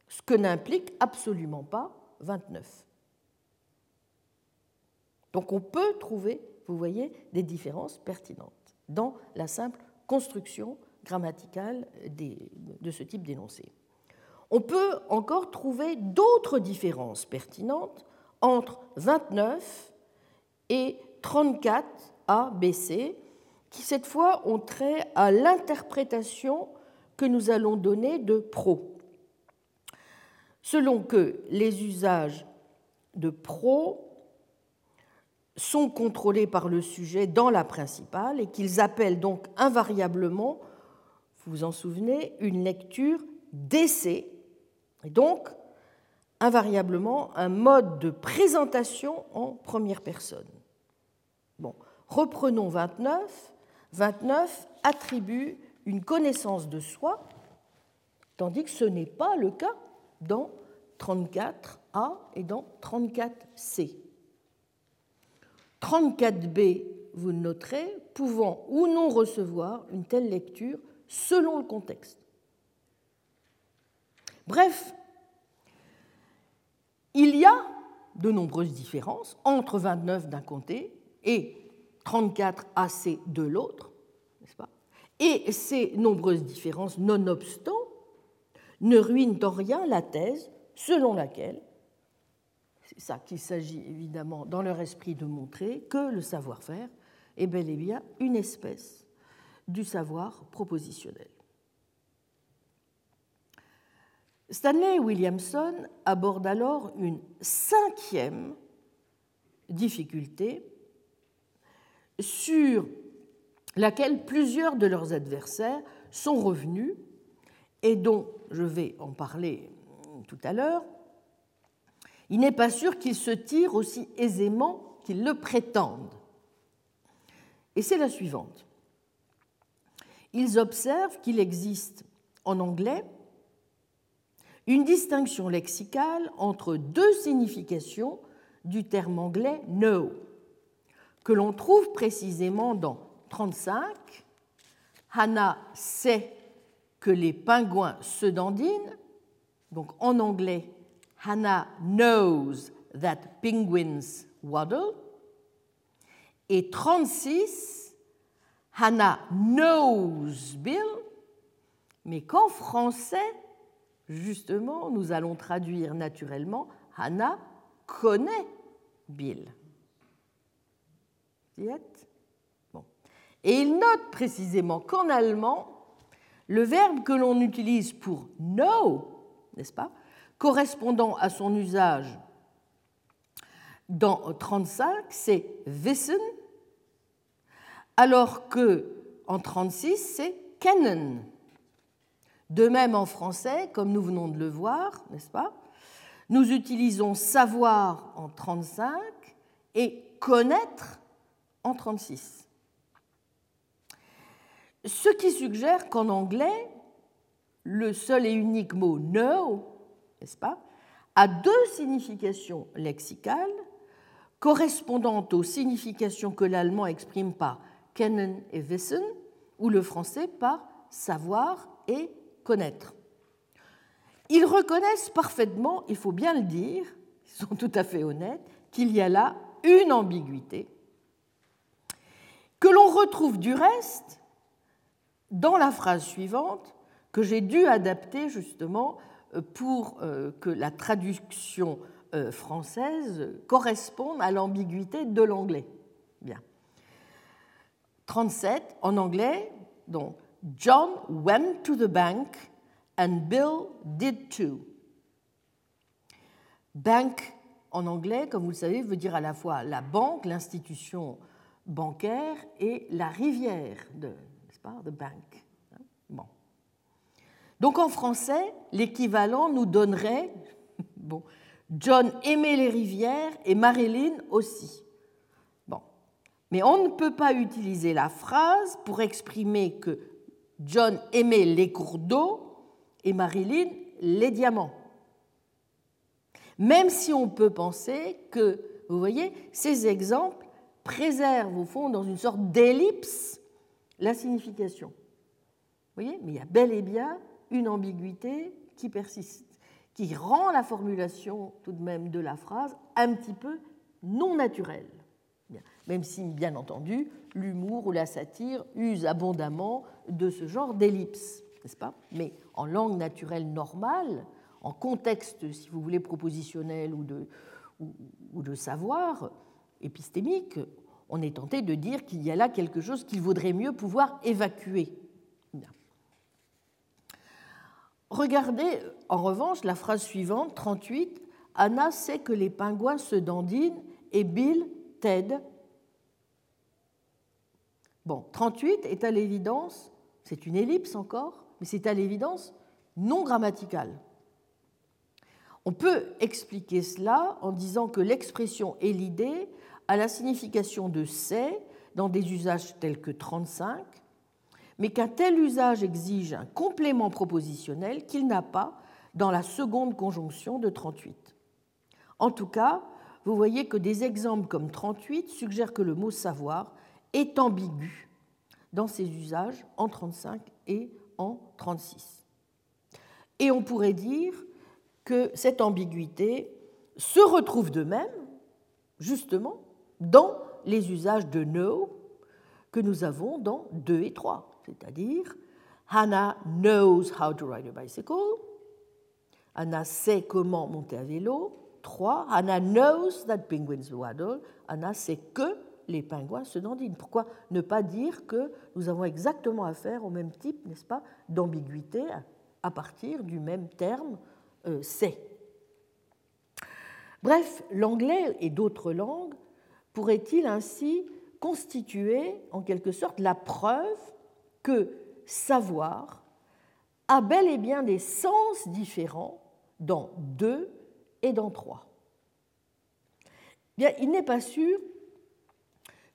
ce que n'implique absolument pas 29. Donc on peut trouver, vous voyez, des différences pertinentes dans la simple construction grammaticale de ce type d'énoncé. On peut encore trouver d'autres différences pertinentes entre 29 et 34 A, B, C, qui cette fois ont trait à l'interprétation que nous allons donner de pro. Selon que les usages de pro sont contrôlés par le sujet dans la principale et qu'ils appellent donc invariablement, vous vous en souvenez, une lecture d'essai, et donc invariablement un mode de présentation en première personne. Reprenons 29. 29 attribue une connaissance de soi, tandis que ce n'est pas le cas dans 34A et dans 34C. 34b, vous noterez, pouvant ou non recevoir une telle lecture selon le contexte. Bref, il y a de nombreuses différences entre 29 d'un côté et 34 AC de l'autre, n'est-ce pas? Et ces nombreuses différences, nonobstant, ne ruinent en rien la thèse selon laquelle ça qu'il s'agit évidemment dans leur esprit de montrer que le savoir-faire est bel et bien une espèce du savoir propositionnel. Stanley Williamson aborde alors une cinquième difficulté sur laquelle plusieurs de leurs adversaires sont revenus et dont je vais en parler tout à l'heure, il n'est pas sûr qu'ils se tirent aussi aisément qu'ils le prétendent. Et c'est la suivante. Ils observent qu'il existe en anglais une distinction lexicale entre deux significations du terme anglais know, que l'on trouve précisément dans 35. Hannah sait que les pingouins se dandinent, donc en anglais Hannah knows that penguins waddle. Et 36, Hannah knows Bill, mais qu'en français, justement, nous allons traduire naturellement Hannah connaît Bill. Bon. Et il note précisément qu'en allemand, le verbe que l'on utilise pour know, n'est-ce pas, correspondant à son usage dans 35, c'est wissen, alors que en 36 c'est kennen. De même en français, comme nous venons de le voir, n'est-ce pas? Nous utilisons savoir en 35 et connaître en 36. Ce qui suggère qu'en anglais, le seul et unique mot know, n'est-ce pas, a deux significations lexicales correspondantes aux significations que l'allemand exprime par kennen et wissen, ou le français par savoir et connaître. Ils reconnaissent parfaitement, il faut bien le dire, ils sont tout à fait honnêtes, qu'il y a là une ambiguïté que l'on retrouve du reste dans la phrase suivante que j'ai dû adapter justement pour euh, que la traduction euh, française corresponde à l'ambiguïté de l'anglais. Bien. 37 en anglais, John went to the bank and Bill did too. Bank en anglais, comme vous le savez, veut dire à la fois la banque, l'institution bancaire et la rivière de, n'est-ce the bank. Bon. Donc en français, l'équivalent nous donnerait bon, John aimait les rivières et Marilyn aussi. Bon. Mais on ne peut pas utiliser la phrase pour exprimer que John aimait les cours d'eau et Marilyn les diamants. Même si on peut penser que, vous voyez, ces exemples préservent au fond dans une sorte d'ellipse la signification. Vous voyez, mais il y a bel et bien une ambiguïté qui persiste, qui rend la formulation tout de même de la phrase un petit peu non naturelle. Même si, bien entendu, l'humour ou la satire usent abondamment de ce genre d'ellipse, n'est-ce pas? Mais en langue naturelle normale, en contexte, si vous voulez, propositionnel ou de, ou, de savoir épistémique, on est tenté de dire qu'il y a là quelque chose qu'il vaudrait mieux pouvoir évacuer. Regardez en revanche la phrase suivante, 38. Anna sait que les pingouins se dandinent et Bill t'aide. Bon, 38 est à l'évidence, c'est une ellipse encore, mais c'est à l'évidence non grammaticale. On peut expliquer cela en disant que l'expression et l'idée a la signification de c'est dans des usages tels que 35, mais qu'un tel usage exige un complément propositionnel qu'il n'a pas dans la seconde conjonction de 38. En tout cas, vous voyez que des exemples comme 38 suggèrent que le mot savoir est ambigu dans ses usages en 35 et en 36. Et on pourrait dire que cette ambiguïté se retrouve de même, justement, dans les usages de know que nous avons dans 2 et 3, c'est-à-dire Hannah knows how to ride a bicycle, Hannah sait comment monter à vélo, 3, Hannah knows that penguins waddle, Hannah sait que les pingouins se dandinent. Pourquoi ne pas dire que nous avons exactement affaire au même type, n'est-ce pas, d'ambiguïté à partir du même terme euh, c'est. Bref, l'anglais et d'autres langues pourraient-ils ainsi constituer en quelque sorte la preuve que savoir a bel et bien des sens différents dans deux et dans trois. Bien, il n'est pas sûr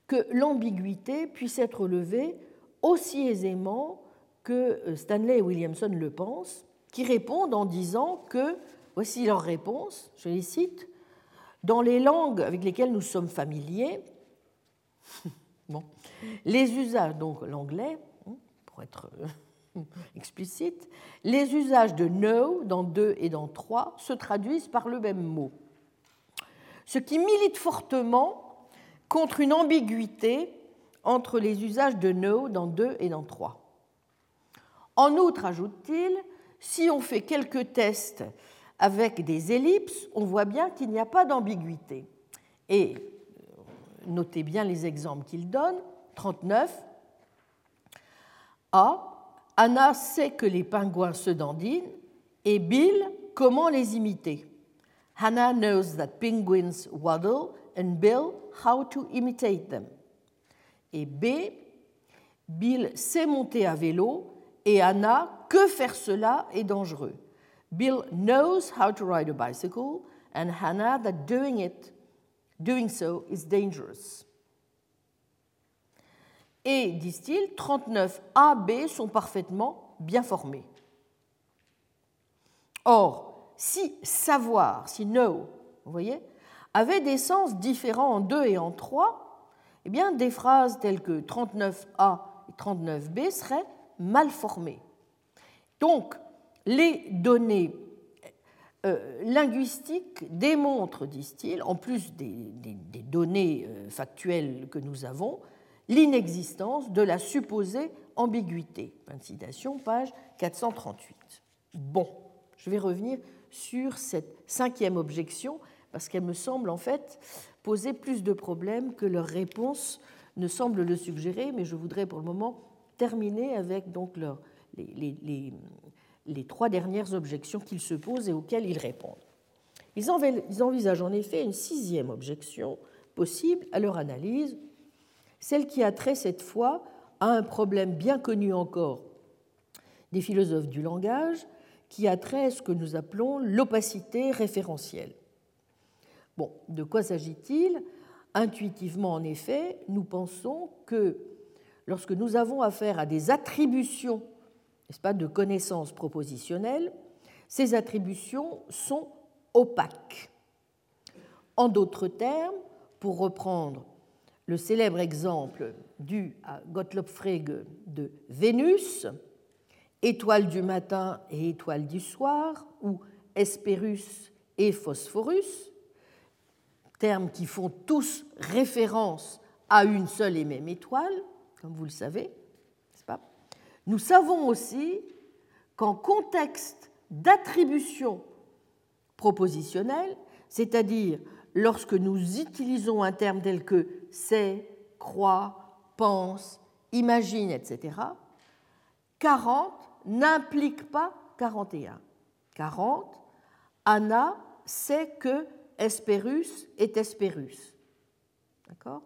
que l'ambiguïté puisse être levée aussi aisément que Stanley et Williamson le pensent, qui répondent en disant que, voici leur réponse, je les cite, dans les langues avec lesquelles nous sommes familiers, bon, les usages, donc l'anglais, être euh, explicite, les usages de know dans 2 et dans 3 se traduisent par le même mot. Ce qui milite fortement contre une ambiguïté entre les usages de know dans 2 et dans 3. En outre, ajoute-t-il, si on fait quelques tests avec des ellipses, on voit bien qu'il n'y a pas d'ambiguïté. Et euh, notez bien les exemples qu'il donne. 39. A. Anna sait que les pingouins se dandinent. Et Bill, comment les imiter Hannah knows that penguins waddle and Bill how to imitate them. Et B. Bill sait monter à vélo et Anna, que faire cela est dangereux. Bill knows how to ride a bicycle and Hannah that doing it, doing so is dangerous. Et, disent-ils, 39 A, B sont parfaitement bien formés. Or, si savoir, si know, vous voyez, avait des sens différents en 2 et en 3, eh bien, des phrases telles que 39A et 39B seraient mal formées. Donc, les données euh, linguistiques démontrent, disent-ils, en plus des, données euh, factuelles que nous avons, l'inexistence de la supposée ambiguïté. Fin de citation, page 438. Bon, je vais revenir sur cette cinquième objection parce qu'elle me semble en fait poser plus de problèmes que leur réponse ne semble le suggérer, mais je voudrais pour le moment terminer avec donc les, les, trois dernières objections qu'ils se posent et auxquelles ils répondent. Ils envisagent en effet une sixième objection possible à leur analyse, celle qui a trait cette fois à un problème bien connu encore des philosophes du langage, qui a trait à ce que nous appelons l'opacité référentielle. Bon, de quoi s'agit-il? Intuitivement, en effet, nous pensons que lorsque nous avons affaire à des attributions, n'est-ce pas, de connaissances propositionnelles, ces attributions sont opaques. En d'autres termes, pour reprendre le célèbre exemple dû à Gottlob Frege de Vénus, étoile du matin et étoile du soir, ou Hespérus et Phosphorus, termes qui font tous référence à une seule et même étoile, comme vous le savez, pas? Nous savons aussi qu'en contexte d'attribution propositionnelle, c'est-à-dire lorsque nous utilisons un terme tel que sait, croit, pense, imagine, etc., 40 n'implique pas 41. 40, Anna sait que Hespérus est Hespérus. D'accord?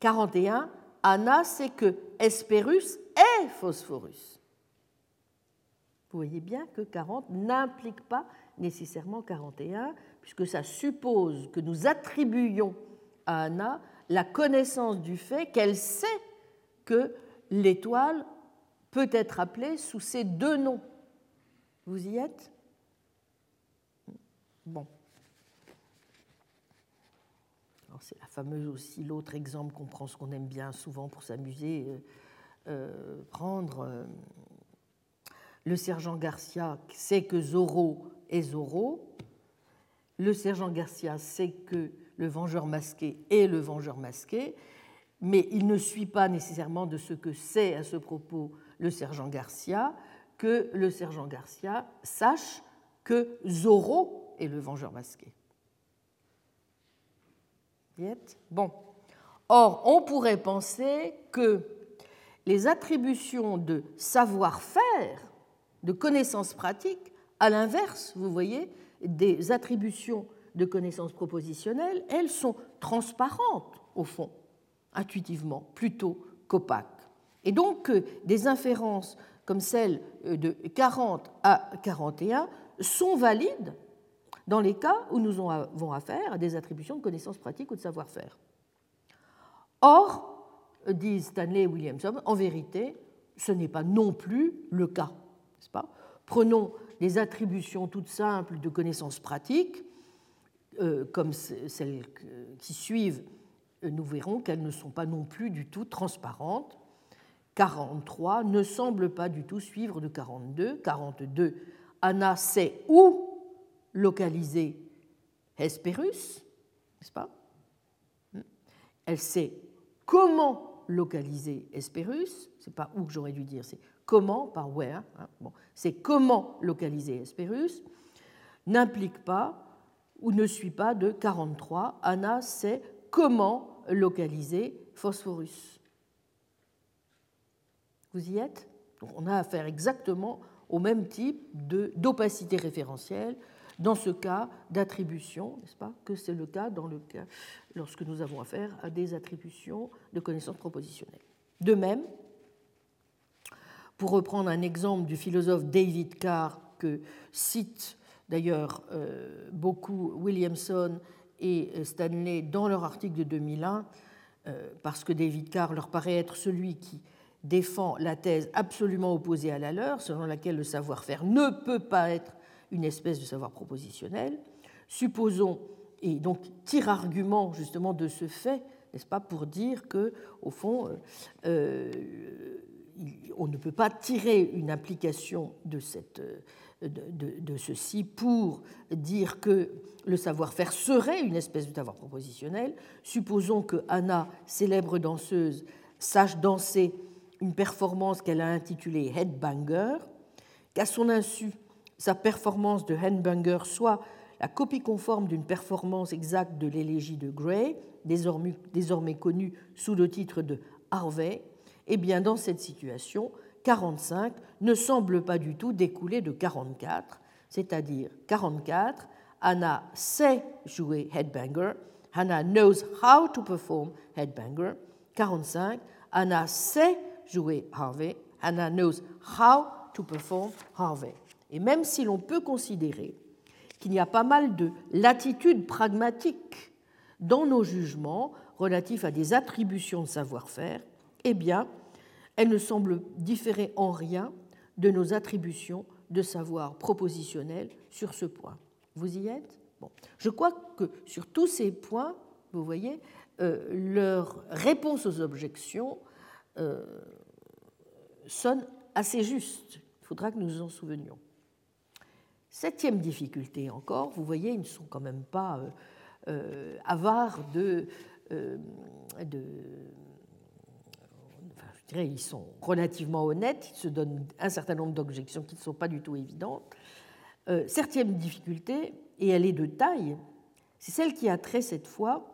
41, Anna sait que Hespérus est Phosphorus. Vous voyez bien que 40 n'implique pas nécessairement 41, puisque ça suppose que nous attribuions à Anna la connaissance du fait qu'elle sait que l'étoile peut être appelée sous ces deux noms. Vous y êtes? Bon. c'est la fameuse aussi, l'autre exemple qu'on prend, ce qu'on aime bien souvent pour s'amuser, euh, euh, prendre euh, le sergent Garcia sait que Zorro est Zorro, le sergent Garcia sait que le vengeur masqué est le vengeur masqué, mais il ne suit pas nécessairement de ce que sait à ce propos le sergent Garcia que le sergent Garcia sache que Zorro et le vengeur masqué. Bon. Or, on pourrait penser que les attributions de savoir-faire, de connaissances pratiques, à l'inverse, vous voyez, des attributions de connaissances propositionnelles, elles sont transparentes, au fond, intuitivement, plutôt qu'opaques. Et donc, euh, des inférences comme celle euh, de 40 à 41 sont valides dans les cas où nous avons affaire à des attributions de connaissances pratiques ou de savoir-faire. Or, disent Stanley et Williamson, en vérité, ce n'est pas non plus le cas. Prenons des attributions toutes simples de connaissances pratiques, comme celles qui suivent, nous verrons qu'elles ne sont pas non plus du tout transparentes. 43 ne semble pas du tout suivre de 42. 42, Anna sait où localiser Hespérus, n'est-ce pas? Elle sait comment localiser Hespérus, c'est pas où que j'aurais dû dire, c'est comment, par where, hein, bon, c'est comment localiser Hespérus, n'implique pas ou ne suit pas de 43. Anna sait comment localiser Phosphorus. Vous y êtes? On a affaire exactement au même type d'opacité référentielle dans ce cas d'attribution, n'est-ce pas, que c'est le cas dans le cas lorsque nous avons affaire à des attributions de connaissances propositionnelles. De même, pour reprendre un exemple du philosophe David Carr que cite d'ailleurs euh, beaucoup Williamson et euh, Stanley dans leur article de 2001, euh, parce que David Carr leur paraît être celui qui défend la thèse absolument opposée à la leur, selon laquelle le savoir-faire ne peut pas être une espèce de savoir propositionnel. Supposons, et donc tire argument justement de ce fait, n'est-ce pas, pour dire que, au fond, on ne peut pas tirer une application de cette de, ceci pour dire que le savoir-faire serait une espèce de savoir propositionnel. Supposons que Anna, célèbre danseuse, sache danser une performance qu'elle a intitulée Headbanger, qu'à son insu, sa performance de Headbanger soit la copie conforme d'une performance exacte de l'élégie de Gray, désormais, désormais connue sous le titre de Harvey, eh bien, dans cette situation, 45 ne semble pas du tout découler de 44, c'est-à-dire 44, Anna sait jouer Headbanger, Anna knows how to perform Headbanger. 45, Anna sait jouer Harvey, Anna knows how to perform Harvey. Et même si l'on peut considérer qu'il y a pas mal de latitude pragmatique dans nos jugements relatifs à des attributions de savoir-faire, eh bien, elle ne semble différer en rien de nos attributions de savoir propositionnel sur ce point. Vous y êtes? Bon. Je crois que sur tous ces points, vous voyez, euh, leur réponse aux objections euh, sonne assez juste. Il faudra que nous nous en souvenions. Septième difficulté encore, vous voyez, ils ne sont quand même pas euh, avares de, de ils sont relativement honnêtes, ils se donnent un certain nombre d'objections qui ne sont pas du tout évidentes. Euh, septième difficulté, et elle est de taille, c'est celle qui a trait cette fois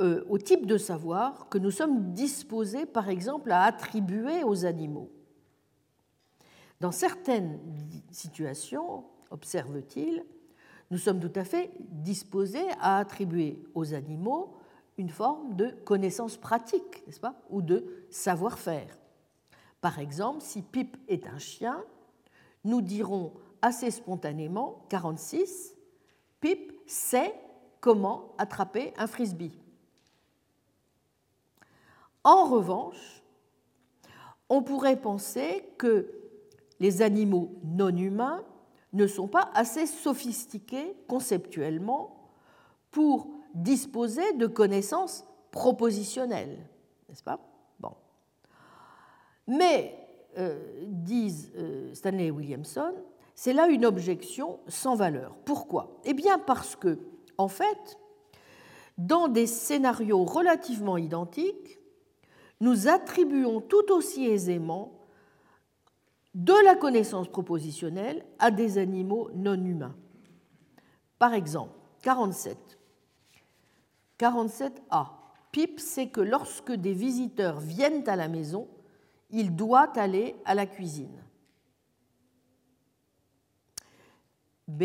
euh, au type de savoir que nous sommes disposés, par exemple, à attribuer aux animaux. Dans certaines situations, observe-t-il, nous sommes tout à fait disposés à attribuer aux animaux une forme de connaissance pratique, n'est-ce pas, ou de savoir-faire. Par exemple, si Pip est un chien, nous dirons assez spontanément, 46, Pip sait comment attraper un frisbee. En revanche, on pourrait penser que les animaux non humains ne sont pas assez sophistiqués conceptuellement pour disposer de connaissances propositionnelles, n'est-ce pas? Bon. Mais, euh, disent euh, Stanley et Williamson, c'est là une objection sans valeur. Pourquoi? Eh bien parce que, en fait, dans des scénarios relativement identiques, nous attribuons tout aussi aisément de la connaissance propositionnelle à des animaux non humains. Par exemple, 47. 47a. Pip sait que lorsque des visiteurs viennent à la maison, il doit aller à la cuisine. B.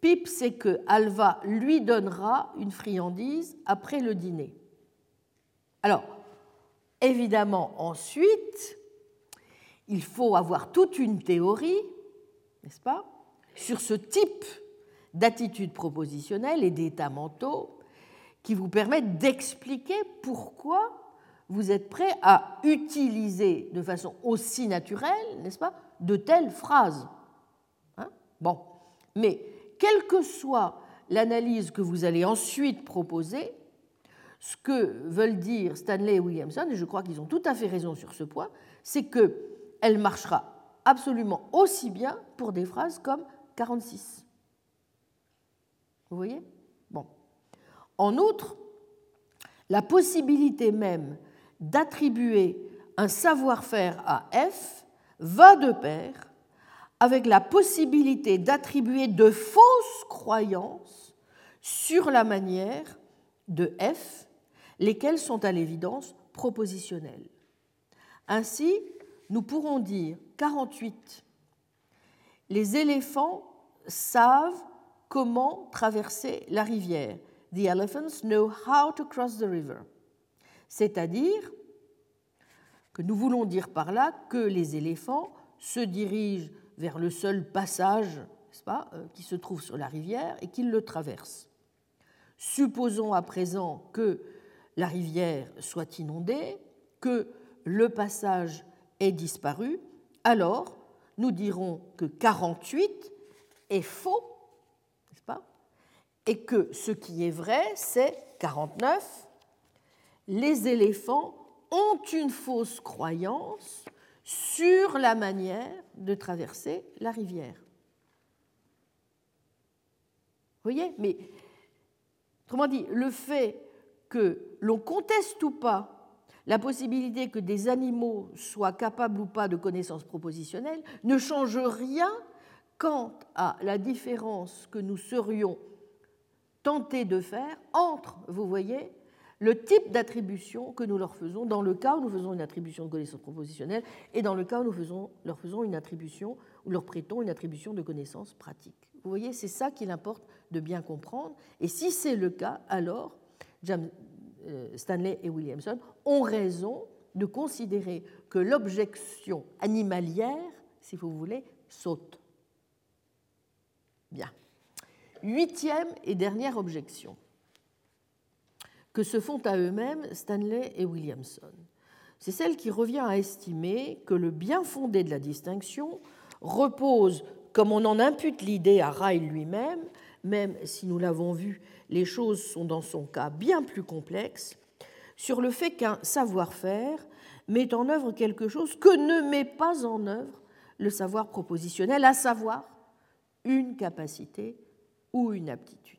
Pip sait que Alva lui donnera une friandise après le dîner. Alors, évidemment, ensuite, il faut avoir toute une théorie, n'est-ce pas, sur ce type d'attitude propositionnelle et d'états mentaux qui vous permettent d'expliquer pourquoi vous êtes prêt à utiliser de façon aussi naturelle, n'est-ce pas, de telles phrases. Hein? Bon, mais quelle que soit l'analyse que vous allez ensuite proposer, ce que veulent dire Stanley et Williamson, et je crois qu'ils ont tout à fait raison sur ce point, c'est qu'elle marchera absolument aussi bien pour des phrases comme 46. Vous voyez? En outre, la possibilité même d'attribuer un savoir-faire à F va de pair avec la possibilité d'attribuer de fausses croyances sur la manière de F, lesquelles sont à l'évidence propositionnelles. Ainsi, nous pourrons dire 48. Les éléphants savent comment traverser la rivière. The elephants know how to cross the river. C'est-à-dire, que nous voulons dire par là que les éléphants se dirigent vers le seul passage pas, euh, qui se trouve sur la rivière et qu'ils le traversent. Supposons à présent que la rivière soit inondée, que le passage ait disparu, alors nous dirons que 48 est faux, Et que ce qui est vrai, c'est 49. Les éléphants ont une fausse croyance sur la manière de traverser la rivière. Vous voyez Mais, autrement dit, le fait que l'on conteste ou pas la possibilité que des animaux soient capables ou pas de connaissances propositionnelles ne change rien quant à la différence que nous serions tentés de faire entre, vous voyez, le type d'attribution que nous leur faisons dans le cas où nous faisons une attribution de connaissances propositionnelles et dans le cas où nous leur faisons une attribution ou leur prêtons une attribution de connaissances pratiques. Vous voyez, c'est ça qu'il importe de bien comprendre. Et si c'est le cas, alors James euh, Stanley et Williamson ont raison de considérer que l'objection animalière, si vous voulez, saute. Bien. Huitième et dernière objection que se font à eux-mêmes Stanley et Williamson. C'est celle qui revient à estimer que le bien fondé de la distinction repose, comme on en impute l'idée à Ryle lui-même, même si nous l'avons vu, les choses sont dans son cas bien plus complexes, sur le fait qu'un savoir-faire met en œuvre quelque chose que ne met pas en œuvre le savoir propositionnel, à savoir une capacité ou une aptitude.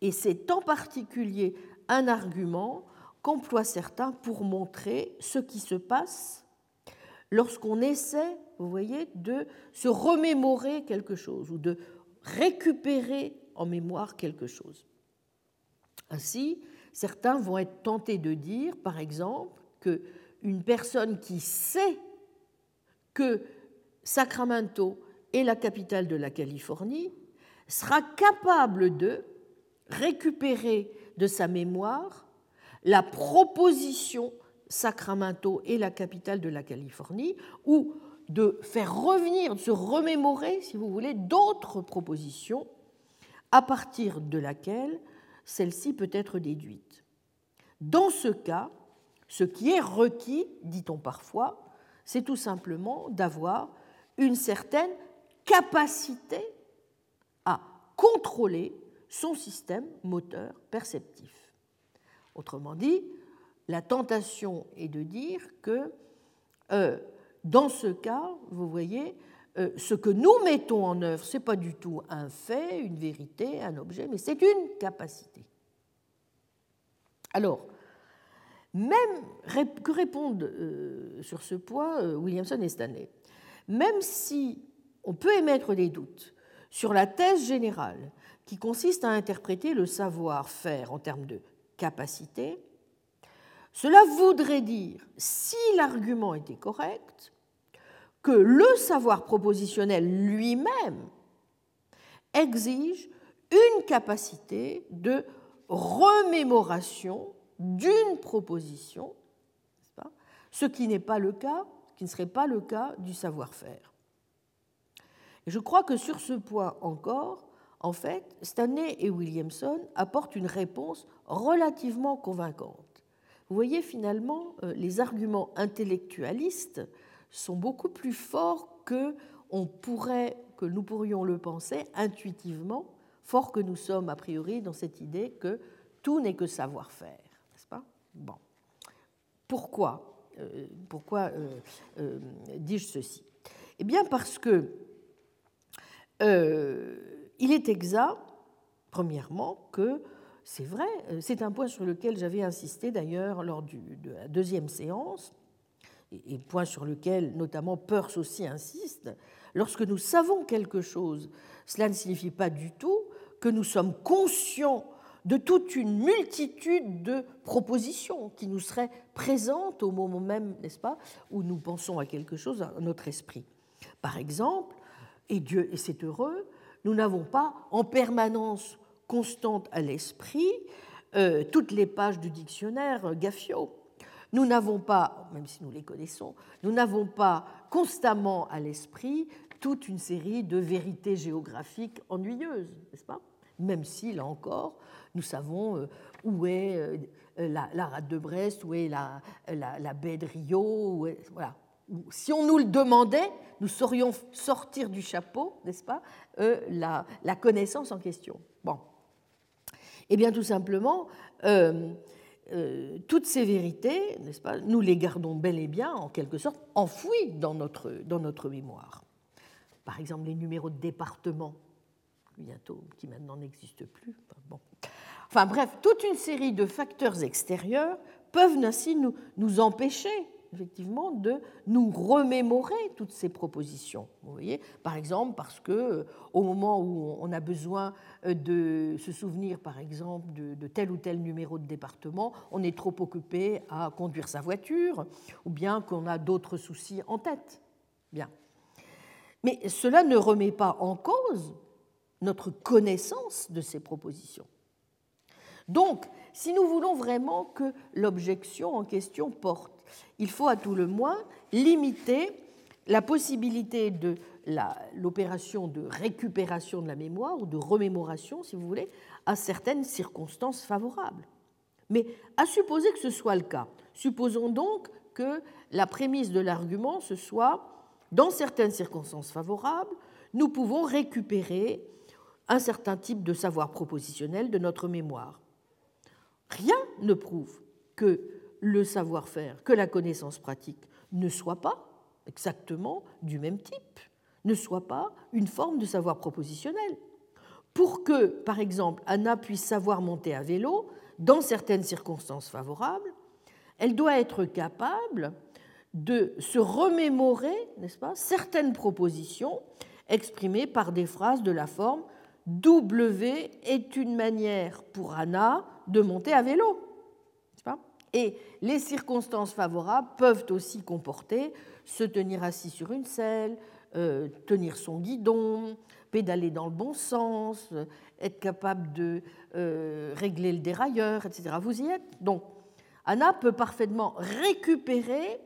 Et c'est en particulier un argument qu'emploient certains pour montrer ce qui se passe lorsqu'on essaie, vous voyez, de se remémorer quelque chose ou de récupérer en mémoire quelque chose. Ainsi, certains vont être tentés de dire, par exemple, qu'une personne qui sait que Sacramento est la capitale de la Californie sera capable de récupérer de sa mémoire la proposition Sacramento est la capitale de la Californie, ou de faire revenir, de se remémorer, si vous voulez, d'autres propositions à partir de laquelle celle-ci peut être déduite. Dans ce cas, ce qui est requis, dit-on parfois, c'est tout simplement d'avoir une certaine capacité contrôler son système moteur perceptif. Autrement dit, la tentation est de dire que euh, dans ce cas, vous voyez, euh, ce que nous mettons en œuvre, ce n'est pas du tout un fait, une vérité, un objet, mais c'est une capacité. Alors, même que répondent euh, sur ce point Williamson et Stanley, même si on peut émettre des doutes sur la thèse générale qui consiste à interpréter le savoir-faire en termes de capacité, cela voudrait dire, si l'argument était correct, que le savoir propositionnel lui-même exige une capacité de remémoration d'une proposition, ce qui n'est pas le cas, qui ne serait pas le cas du savoir-faire. Je crois que sur ce point encore, en fait, Stanley et Williamson apportent une réponse relativement convaincante. Vous voyez, finalement, euh, les arguments intellectualistes sont beaucoup plus forts que pourrait, que nous pourrions le penser intuitivement, fort que nous sommes a priori dans cette idée que tout n'est que savoir-faire, n'est-ce pas? Bon. Pourquoi? Euh, Pourquoi euh, dis-je ceci? Eh bien, parce que il est exact, premièrement, que c'est vrai, euh, c'est un point sur lequel j'avais insisté d'ailleurs lors de la deuxième séance, et point sur lequel notamment Peirce aussi insiste, lorsque nous savons quelque chose, cela ne signifie pas du tout que nous sommes conscients de toute une multitude de propositions qui nous seraient présentes au moment même, n'est-ce pas, où nous pensons à quelque chose dans notre esprit. Par exemple, et Dieu, et c'est heureux, nous n'avons pas en permanence constante à l'esprit euh, toutes les pages du dictionnaire Gaffio. nous n'avons pas, même si nous les connaissons, nous n'avons pas constamment à l'esprit toute une série de vérités géographiques ennuyeuses, n'est-ce pas? Même si, là encore, nous savons euh, où est euh, la, rade de Brest, où est la, la, baie de Rio, voilà. Si on nous le demandait, nous saurions sortir du chapeau, n'est-ce pas, euh, la, connaissance en question. Bon. Eh bien, tout simplement, euh, toutes ces vérités, n'est-ce pas, nous les gardons bel et bien, en quelque sorte, enfouies dans notre, dans notre mémoire. Par exemple, les numéros de département, bientôt, qui maintenant n'existent plus. bon. Enfin bref, toute une série de facteurs extérieurs peuvent ainsi nous, nous empêcher effectivement de nous remémorer toutes ces propositions. Vous voyez, par exemple, parce que euh, au moment où on a besoin euh, de se souvenir, par exemple, de, tel ou tel numéro de département, on est trop occupé à conduire sa voiture, ou bien qu'on a d'autres soucis en tête. Bien. Mais cela ne remet pas en cause notre connaissance de ces propositions. Donc, si nous voulons vraiment que l'objection en question porte il faut à tout le moins limiter la possibilité de l'opération de récupération de la mémoire ou de remémoration, si vous voulez, à certaines circonstances favorables. Mais à supposer que ce soit le cas, supposons donc que la prémisse de l'argument, ce soit, dans certaines circonstances favorables, nous pouvons récupérer un certain type de savoir propositionnel de notre mémoire. Rien ne prouve que le savoir-faire que la connaissance pratique ne soit pas exactement du même type, ne soit pas une forme de savoir propositionnel. Pour que, par exemple, Anna puisse savoir monter à vélo, dans certaines circonstances favorables, elle doit être capable de se remémorer, n'est-ce pas, certaines propositions exprimées par des phrases de la forme W est une manière pour Anna de monter à vélo. Et les circonstances favorables peuvent aussi comporter se tenir assis sur une selle, euh, tenir son guidon, pédaler dans le bon sens, être capable de euh, régler le dérailleur, etc. Vous y êtes? Donc, Anna peut parfaitement récupérer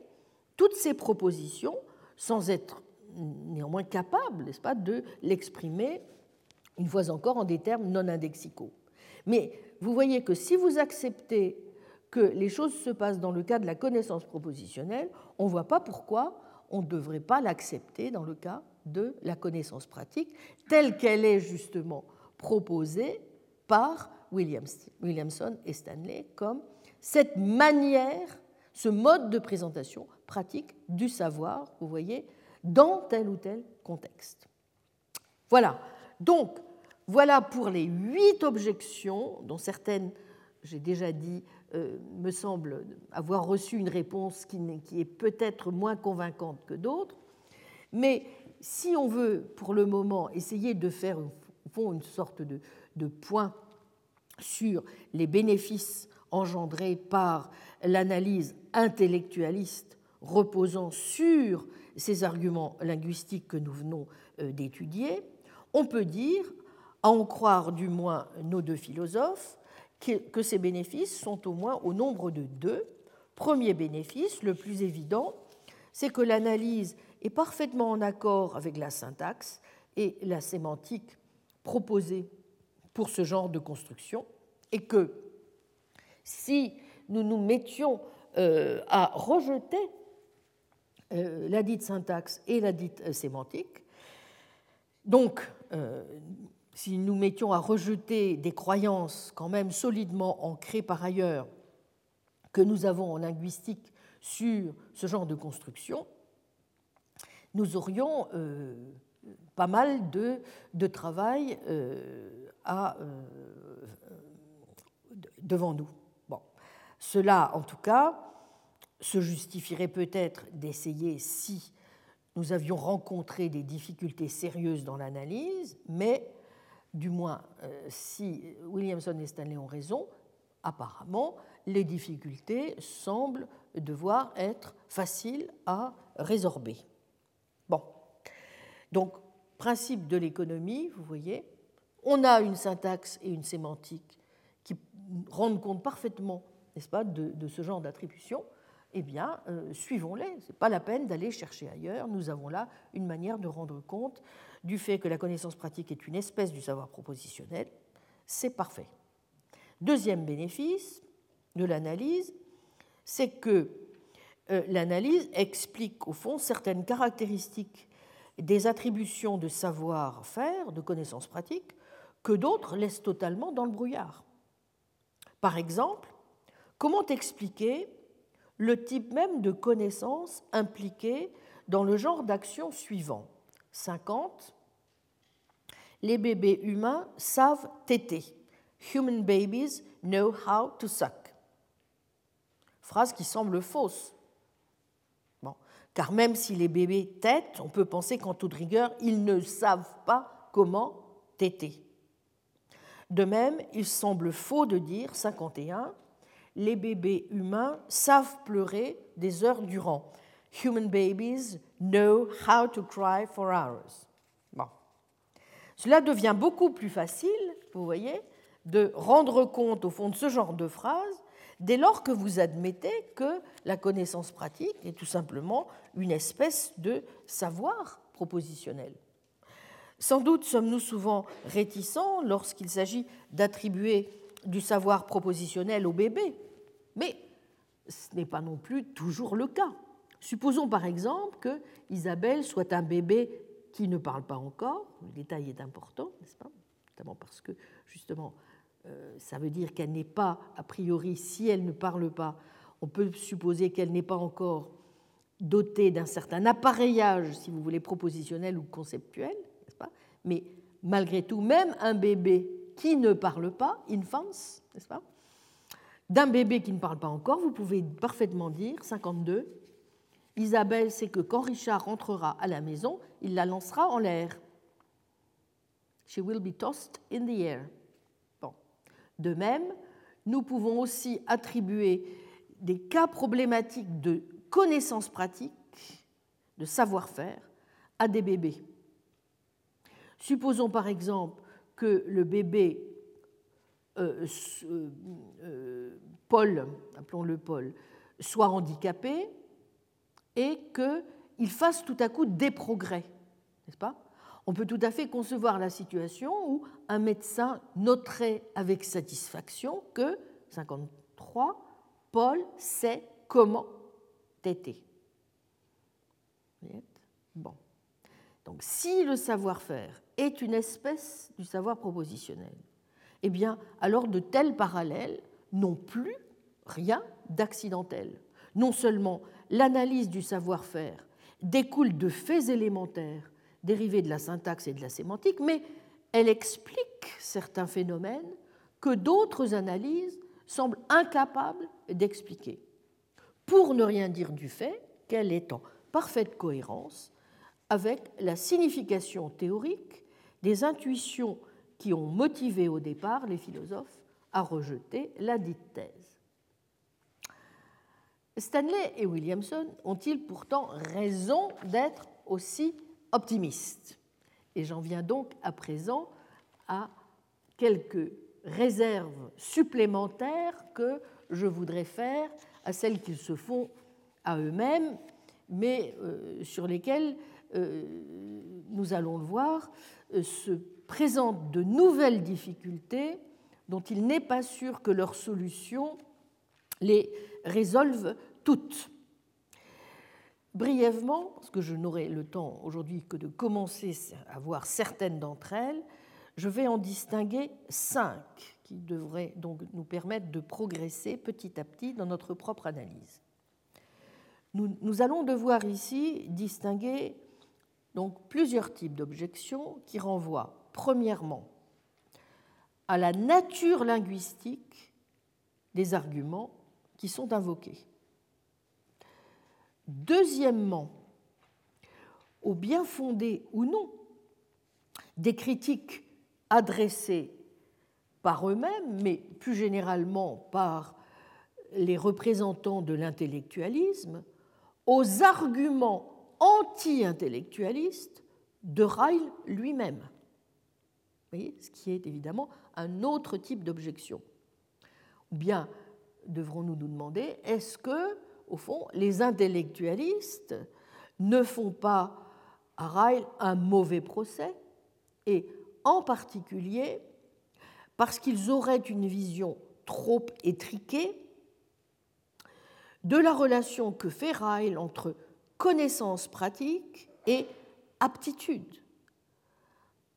toutes ces propositions sans être néanmoins capable, n'est-ce pas, de l'exprimer, une fois encore, en des termes non indexicaux. Mais vous voyez que si vous acceptez que les choses se passent dans le cas de la connaissance propositionnelle, on ne voit pas pourquoi on ne devrait pas l'accepter dans le cas de la connaissance pratique, telle qu'elle est justement proposée par Williamson et Stanley comme cette manière, ce mode de présentation pratique du savoir, vous voyez, dans tel ou tel contexte. Voilà. Donc, voilà pour les huit objections, dont certaines, j'ai déjà dit, me semble avoir reçu une réponse qui, est peut-être moins convaincante que d'autres. Mais si on veut, pour le moment, essayer de faire une sorte de, de point sur les bénéfices engendrés par l'analyse intellectualiste reposant sur ces arguments linguistiques que nous venons euh, d'étudier, on peut dire, à en croire du moins nos deux philosophes, que ces bénéfices sont au moins au nombre de deux. Premier bénéfice, le plus évident, c'est que l'analyse est parfaitement en accord avec la syntaxe et la sémantique proposée pour ce genre de construction, et que si nous nous mettions euh, à rejeter euh, la dite syntaxe et la dite euh, sémantique, donc si nous mettions à rejeter des croyances quand même solidement ancrées par ailleurs que nous avons en linguistique sur ce genre de construction, nous aurions euh, pas mal de, travail euh, à, euh, devant nous. Cela, en tout cas, se justifierait peut-être d'essayer si nous avions rencontré des difficultés sérieuses dans l'analyse, mais du moins euh, si Williamson et Stanley ont raison, apparemment, les difficultés semblent devoir être faciles à résorber. Bon, donc, principe de l'économie, vous voyez, on a une syntaxe et une sémantique qui rendent compte parfaitement, n'est-ce pas, de, ce genre d'attribution. Eh bien, euh, suivons-les. Ce n'est pas la peine d'aller chercher ailleurs. Nous avons là une manière de rendre compte du fait que la connaissance pratique est une espèce du savoir propositionnel. C'est parfait. Deuxième bénéfice de l'analyse, c'est que euh, l'analyse explique au fond certaines caractéristiques des attributions de savoir-faire, de connaissances pratiques, que d'autres laissent totalement dans le brouillard. Par exemple, comment expliquer le type même de connaissances impliquées dans le genre d'action suivant 50. Les bébés humains savent téter. Human babies know how to suck. Phrase qui semble fausse. Bon. Car même si les bébés têtent, on peut penser qu'en toute rigueur, ils ne savent pas comment téter. De même, il semble faux de dire, 51, les bébés humains savent pleurer des heures durant. Human babies know how to cry for hours. Bon. Cela devient beaucoup plus facile, vous voyez, de rendre compte au fond de ce genre de phrase dès lors que vous admettez que la connaissance pratique est tout simplement une espèce de savoir propositionnel. Sans doute sommes-nous souvent réticents lorsqu'il s'agit d'attribuer du savoir propositionnel au bébé, mais ce n'est pas non plus toujours le cas. Supposons par exemple que Isabelle soit un bébé qui ne parle pas encore, le détail est important, n'est-ce pas? Notamment parce que justement, euh, ça veut dire qu'elle n'est pas, a priori, si elle ne parle pas, on peut supposer qu'elle n'est pas encore dotée d'un certain appareillage, si vous voulez, propositionnel ou conceptuel, mais malgré tout, même un bébé qui ne parle pas, infants, n'est-ce pas? D'un bébé qui ne parle pas encore, vous pouvez parfaitement dire, 52, Isabelle sait que quand Richard rentrera à la maison, il la lancera en l'air. She will be tossed in the air. Bon. De même, nous pouvons aussi attribuer des cas problématiques de connaissances pratiques, de savoir-faire, à des bébés. Supposons par exemple que le bébé euh, euh, euh, Paul, appelons-le Paul, soit handicapé et qu'il fasse tout à coup des progrès, n'est-ce pas? On peut tout à fait concevoir la situation où un médecin noterait avec satisfaction que, 53, Paul sait comment téter. Bon. Donc si le savoir-faire est une espèce du savoir propositionnel, eh bien alors de tels parallèles n'ont plus rien d'accidentel. Non seulement l'analyse du savoir-faire découle de faits élémentaires dérivés de la syntaxe et de la sémantique, mais elle explique certains phénomènes que d'autres analyses semblent incapables d'expliquer, pour ne rien dire du fait qu'elle est en parfaite cohérence avec la signification théorique des intuitions qui ont motivé au départ les philosophes à rejeter la dite thèse. Stanley et Williamson ont-ils pourtant raison d'être aussi optimistes? Et j'en viens donc à présent à quelques réserves supplémentaires que je voudrais faire à celles qu'ils se font à eux-mêmes, mais euh, sur lesquelles euh, nous allons le voir, se présentent de nouvelles difficultés dont il n'est pas sûr que leurs solutions les résolvent toutes. Brièvement, parce que je n'aurai le temps aujourd'hui que de commencer à voir certaines d'entre elles, je vais en distinguer cinq qui devraient donc nous permettre de progresser petit à petit dans notre propre analyse. Nous allons devoir ici distinguer donc plusieurs types d'objections qui renvoient premièrement à la nature linguistique des arguments qui sont invoqués. Deuxièmement, au bien fondé ou non des critiques adressées par eux-mêmes, mais plus généralement par les représentants de l'intellectualisme, aux arguments anti-intellectualiste de Ryle lui-même. Ce qui est évidemment un autre type d'objection. Ou bien devrons-nous nous demander, est-ce que, au fond, les intellectualistes ne font pas à Ryle un mauvais procès, et en particulier parce qu'ils auraient une vision trop étriquée de la relation que fait Ryle entre connaissance pratique et aptitude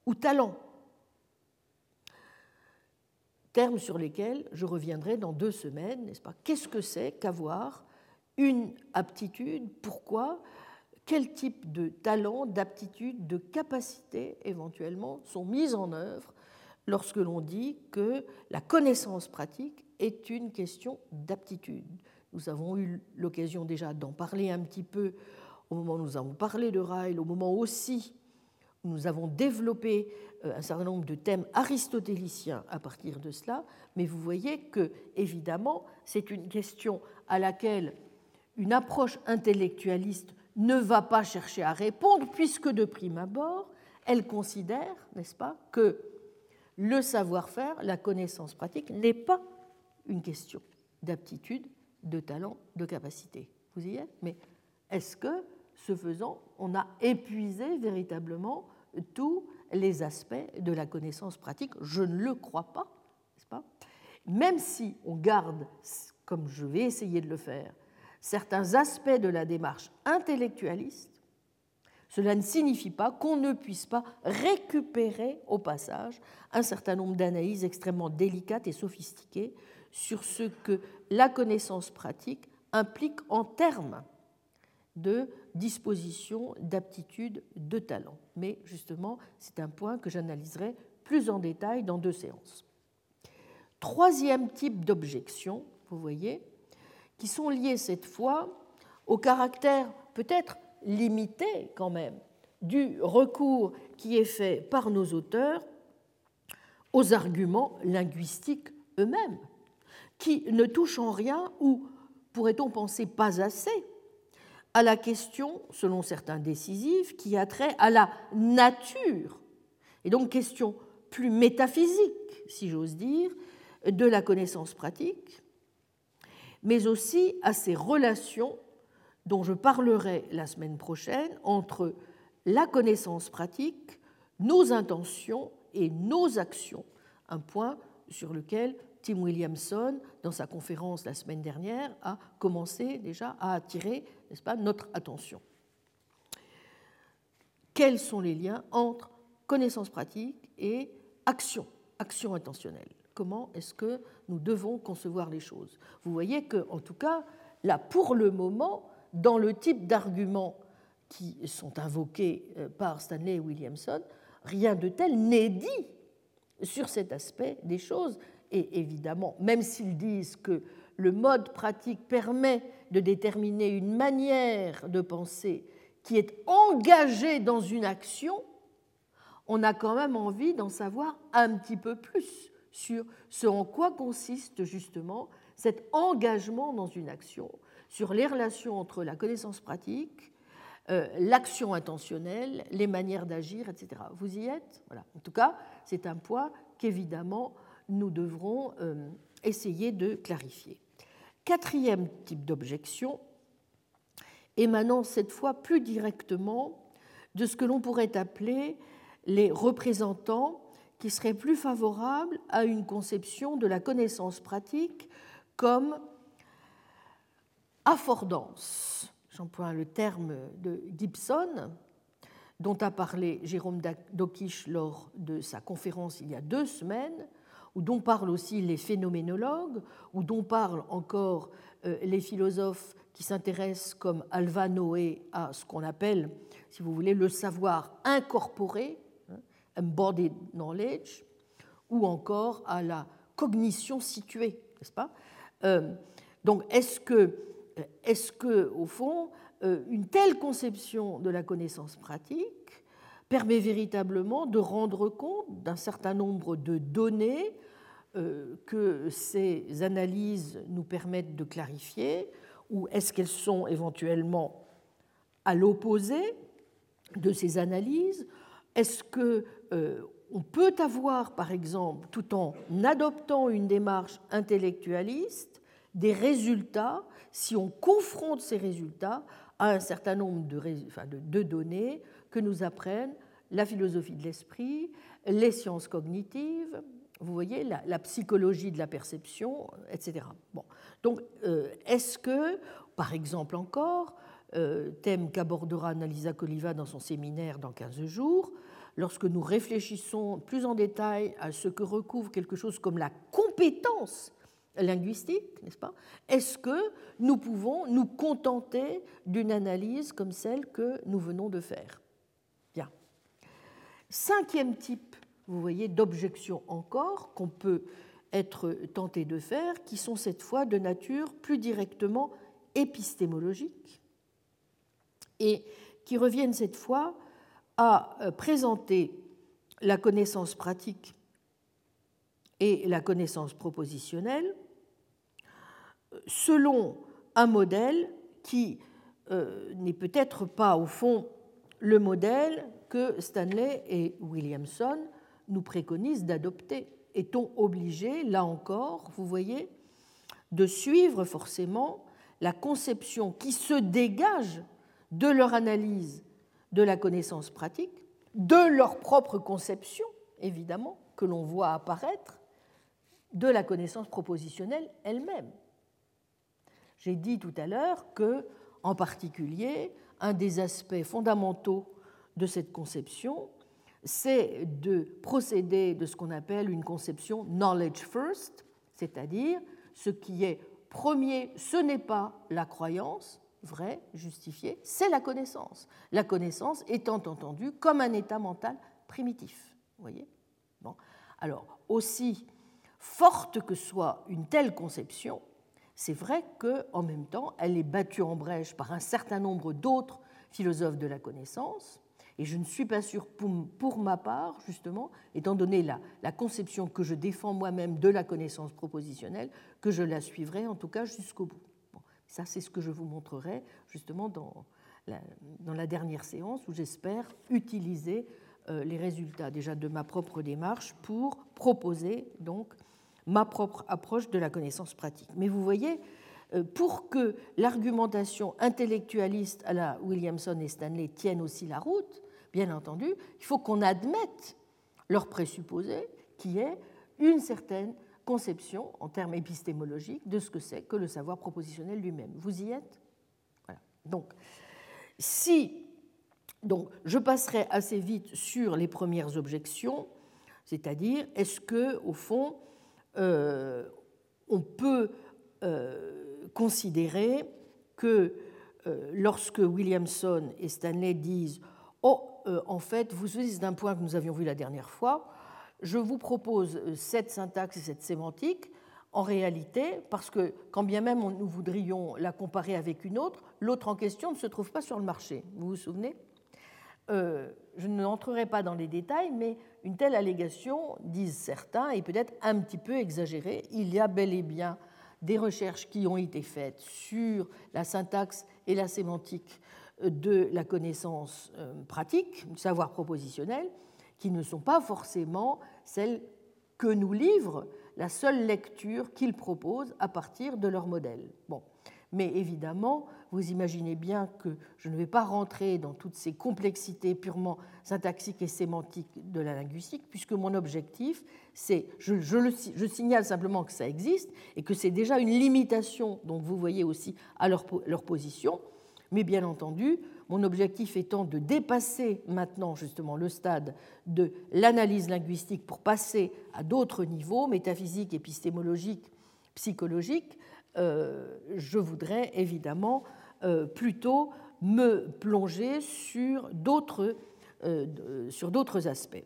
ou talent, termes sur lesquels je reviendrai dans deux semaines, n'est-ce pas? Qu'est-ce que c'est qu'avoir une aptitude? Pourquoi? Quel type de talent, d'aptitude, de capacité éventuellement sont mises en œuvre lorsque l'on dit que la connaissance pratique est une question d'aptitude? Nous avons eu l'occasion déjà d'en parler un petit peu au moment où nous avons parlé de Ryle, au moment aussi où nous avons développé euh, un certain nombre de thèmes aristotéliciens à partir de cela, mais vous voyez que, évidemment, c'est une question à laquelle une approche intellectualiste ne va pas chercher à répondre, puisque de prime abord, elle considère, n'est-ce pas, que le savoir-faire, la connaissance pratique, n'est pas une question d'aptitude, de talent, de capacité. Vous y êtes Mais est-ce que ce faisant, on a épuisé véritablement tous les aspects de la connaissance pratique? Je ne le crois pas, n'est-ce pas? Même si on garde, comme je vais essayer de le faire, certains aspects de la démarche intellectualiste, cela ne signifie pas qu'on ne puisse pas récupérer au passage un certain nombre d'analyses extrêmement délicates et sophistiquées sur ce que la connaissance pratique implique en termes de disposition, d'aptitude, de talent. Mais justement, c'est un point que j'analyserai plus en détail dans deux séances. Troisième type d'objection, vous voyez, qui sont liées cette fois au caractère peut-être limité quand même du recours qui est fait par nos auteurs aux arguments linguistiques eux-mêmes, qui ne touchent en rien ou, pourrait-on penser, pas assez à la question, selon certains décisifs, qui a trait à la nature, et donc question plus métaphysique, si j'ose dire, de la connaissance pratique, mais aussi à ces relations dont je parlerai la semaine prochaine entre la connaissance pratique, nos intentions et nos actions, un point sur lequel Tim Williamson, dans sa conférence la semaine dernière, a commencé déjà à attirer n'est-ce pas, notre attention. Quels sont les liens entre connaissance pratique et action, action intentionnelle? Comment est-ce que nous devons concevoir les choses? Vous voyez que, en tout cas, là, pour le moment, dans le type d'arguments qui sont invoqués euh, par Stanley et Williamson, rien de tel n'est dit sur cet aspect des choses. Et évidemment, même s'ils disent que le mode pratique permet de déterminer une manière de penser qui est engagée dans une action, on a quand même envie d'en savoir un petit peu plus sur ce en quoi consiste justement cet engagement dans une action, sur les relations entre la connaissance pratique, euh, l'action intentionnelle, les manières d'agir, etc. Vous y êtes? Voilà. En tout cas, c'est un point qu'évidemment nous devrons euh, essayer de clarifier. Quatrième type d'objection, émanant cette fois plus directement de ce que l'on pourrait appeler les représentants qui seraient plus favorables à une conception de la connaissance pratique comme affordance. J'emploie le terme de Gibson, dont a parlé Jérôme Dokish lors de sa conférence il y a deux semaines, ou dont parlent aussi les phénoménologues, ou dont parlent encore euh, les philosophes qui s'intéressent comme Alva Noé à ce qu'on appelle, si vous voulez, le savoir incorporé, hein, embodied knowledge, ou encore à la cognition située, n'est-ce pas? Euh, Donc, est-ce que, est que, au fond, euh, une telle conception de la connaissance pratique permet véritablement de rendre compte d'un certain nombre de données euh, que ces analyses nous permettent de clarifier, ou est-ce qu'elles sont éventuellement à l'opposé de ces analyses? Est-ce que euh, on peut avoir, par exemple, tout en adoptant une démarche intellectualiste, des résultats si on confronte ces résultats à un certain nombre de, données que nous apprennent la philosophie de l'esprit, les sciences cognitives, vous voyez, la, psychologie de la perception, etc. Donc, euh, est-ce que, par exemple encore, euh, thème qu'abordera Annalisa Coliva dans son séminaire dans 15 jours, lorsque nous réfléchissons plus en détail à ce que recouvre quelque chose comme la compétence linguistique, n'est-ce pas? Est-ce que nous pouvons nous contenter d'une analyse comme celle que nous venons de faire? Cinquième type, vous voyez, d'objection encore qu'on peut être tenté de faire, qui sont cette fois de nature plus directement épistémologique et qui reviennent cette fois à euh, présenter la connaissance pratique et la connaissance propositionnelle selon un modèle qui euh, n'est peut-être pas au fond le modèle que Stanley et Williamson nous préconisent d'adopter. Est-on obligé, là encore, vous voyez, de suivre forcément la conception qui se dégage de leur analyse de la connaissance pratique, de leur propre conception, évidemment, que l'on voit apparaître, de la connaissance propositionnelle elle-même. J'ai dit tout à l'heure que, en particulier, un des aspects fondamentaux de cette conception, c'est de procéder de ce qu'on appelle une conception knowledge first, c'est-à-dire ce qui est premier, ce n'est pas la croyance, vrai, justifié, c'est la connaissance. La connaissance étant entendue comme un état mental primitif. voyez? Alors, aussi forte que soit une telle conception, c'est vrai qu'en même temps, elle est battue en brèche par un certain nombre d'autres philosophes de la connaissance. Et je ne suis pas sûr, pour, ma part, justement, étant donné la, la conception que je défends moi-même de la connaissance propositionnelle, que je la suivrai en tout cas jusqu'au bout. Ça, c'est ce que je vous montrerai justement dans la, dans la dernière séance où j'espère utiliser euh, les résultats déjà de ma propre démarche pour proposer donc ma propre approche de la connaissance pratique. Mais vous voyez, pour que l'argumentation intellectualiste à la Williamson et Stanley tienne aussi la route, bien entendu, il faut qu'on admette leur présupposé qui est une certaine conception en termes épistémologiques de ce que c'est que le savoir propositionnel lui-même. Vous y êtes? Voilà. Donc, si donc, je passerai assez vite sur les premières objections, c'est-à-dire est-ce que, au fond, euh, on peut euh, considérer que euh, lorsque Williamson et Stanley disent Oh, en fait, vous c'est d'un point que nous avions vu la dernière fois, je vous propose euh, cette syntaxe et cette sémantique, en réalité, parce que quand bien même nous voudrions la comparer avec une autre, l'autre en question ne se trouve pas sur le marché. Vous vous souvenez? Euh, Je n'entrerai pas dans les détails, mais une telle allégation, disent certains, est peut-être un petit peu exagérée. Il y a bel et bien des recherches qui ont été faites sur la syntaxe et la sémantique de la connaissance euh, pratique, du savoir propositionnel, qui ne sont pas forcément celles que nous livre la seule lecture qu'ils proposent à partir de leur modèle. Bon. Mais évidemment, vous imaginez bien que je ne vais pas rentrer dans toutes ces complexités purement syntaxiques et sémantiques de la linguistique, puisque mon objectif, c'est, je, je, signale simplement que ça existe et que c'est déjà une limitation, donc vous voyez aussi à leur, leur position, mais bien entendu, mon objectif étant de dépasser maintenant justement le stade de l'analyse linguistique pour passer à d'autres niveaux, métaphysiques, épistémologiques, psychologiques, euh, je voudrais évidemment plutôt me plonger sur d'autres euh, sur d'autres aspects.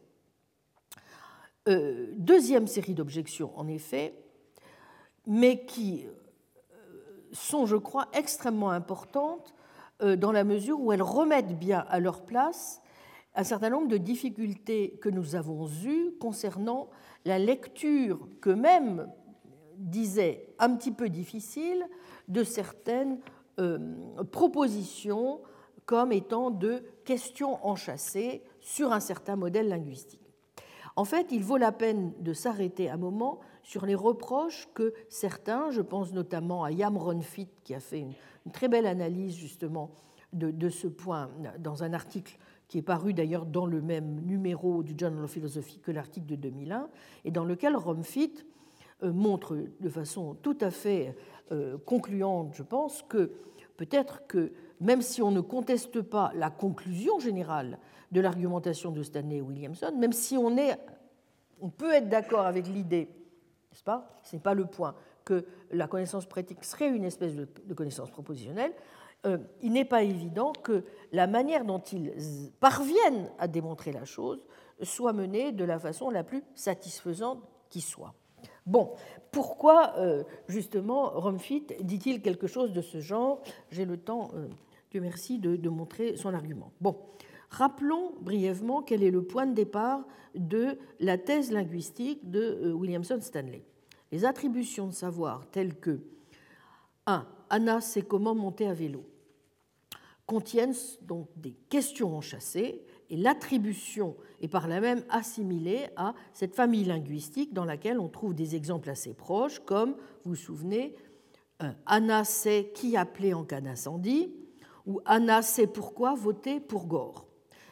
deuxième série d'objections, en effet, mais qui sont, je crois, extrêmement importantes euh, dans la mesure où elles remettent bien à leur place un certain nombre de difficultés que nous avons eues concernant la lecture que même disait un petit peu difficile de certaines euh, propositions comme étant de questions enchâssées sur un certain modèle linguistique. En fait, il vaut la peine de s'arrêter un moment sur les reproches que certains, je pense notamment à Yam Ronfit, qui a fait une, très belle analyse justement de, ce point dans un article qui est paru d'ailleurs dans le même numéro du Journal of Philosophy que l'article de 2001, et dans lequel Romfit euh, montre de façon tout à fait euh, concluante, je pense, que peut-être que même si on ne conteste pas la conclusion générale de l'argumentation de Stanley et Williamson, même si on, est, on peut être d'accord avec l'idée, n'est-ce pas Ce n'est pas le point, que la connaissance pratique serait une espèce de, connaissance propositionnelle, euh, il n'est pas évident que la manière dont ils parviennent à démontrer la chose soit menée de la façon la plus satisfaisante qui soit. Bon, pourquoi euh, justement Romfit dit-il quelque chose de ce genre? J'ai le temps, euh, Dieu merci, de, montrer son argument. Bon, rappelons brièvement quel est le point de départ de la thèse linguistique de euh, Williamson Stanley. Les attributions de savoir telles que 1. Anna sait comment monter à vélo contiennent donc des questions enchâssées et l'attribution est par là même assimilée à cette famille linguistique dans laquelle on trouve des exemples assez proches, comme, vous vous souvenez, euh, Anna sait qui appeler en cas d'incendie, ou Anna sait pourquoi voter pour Gore.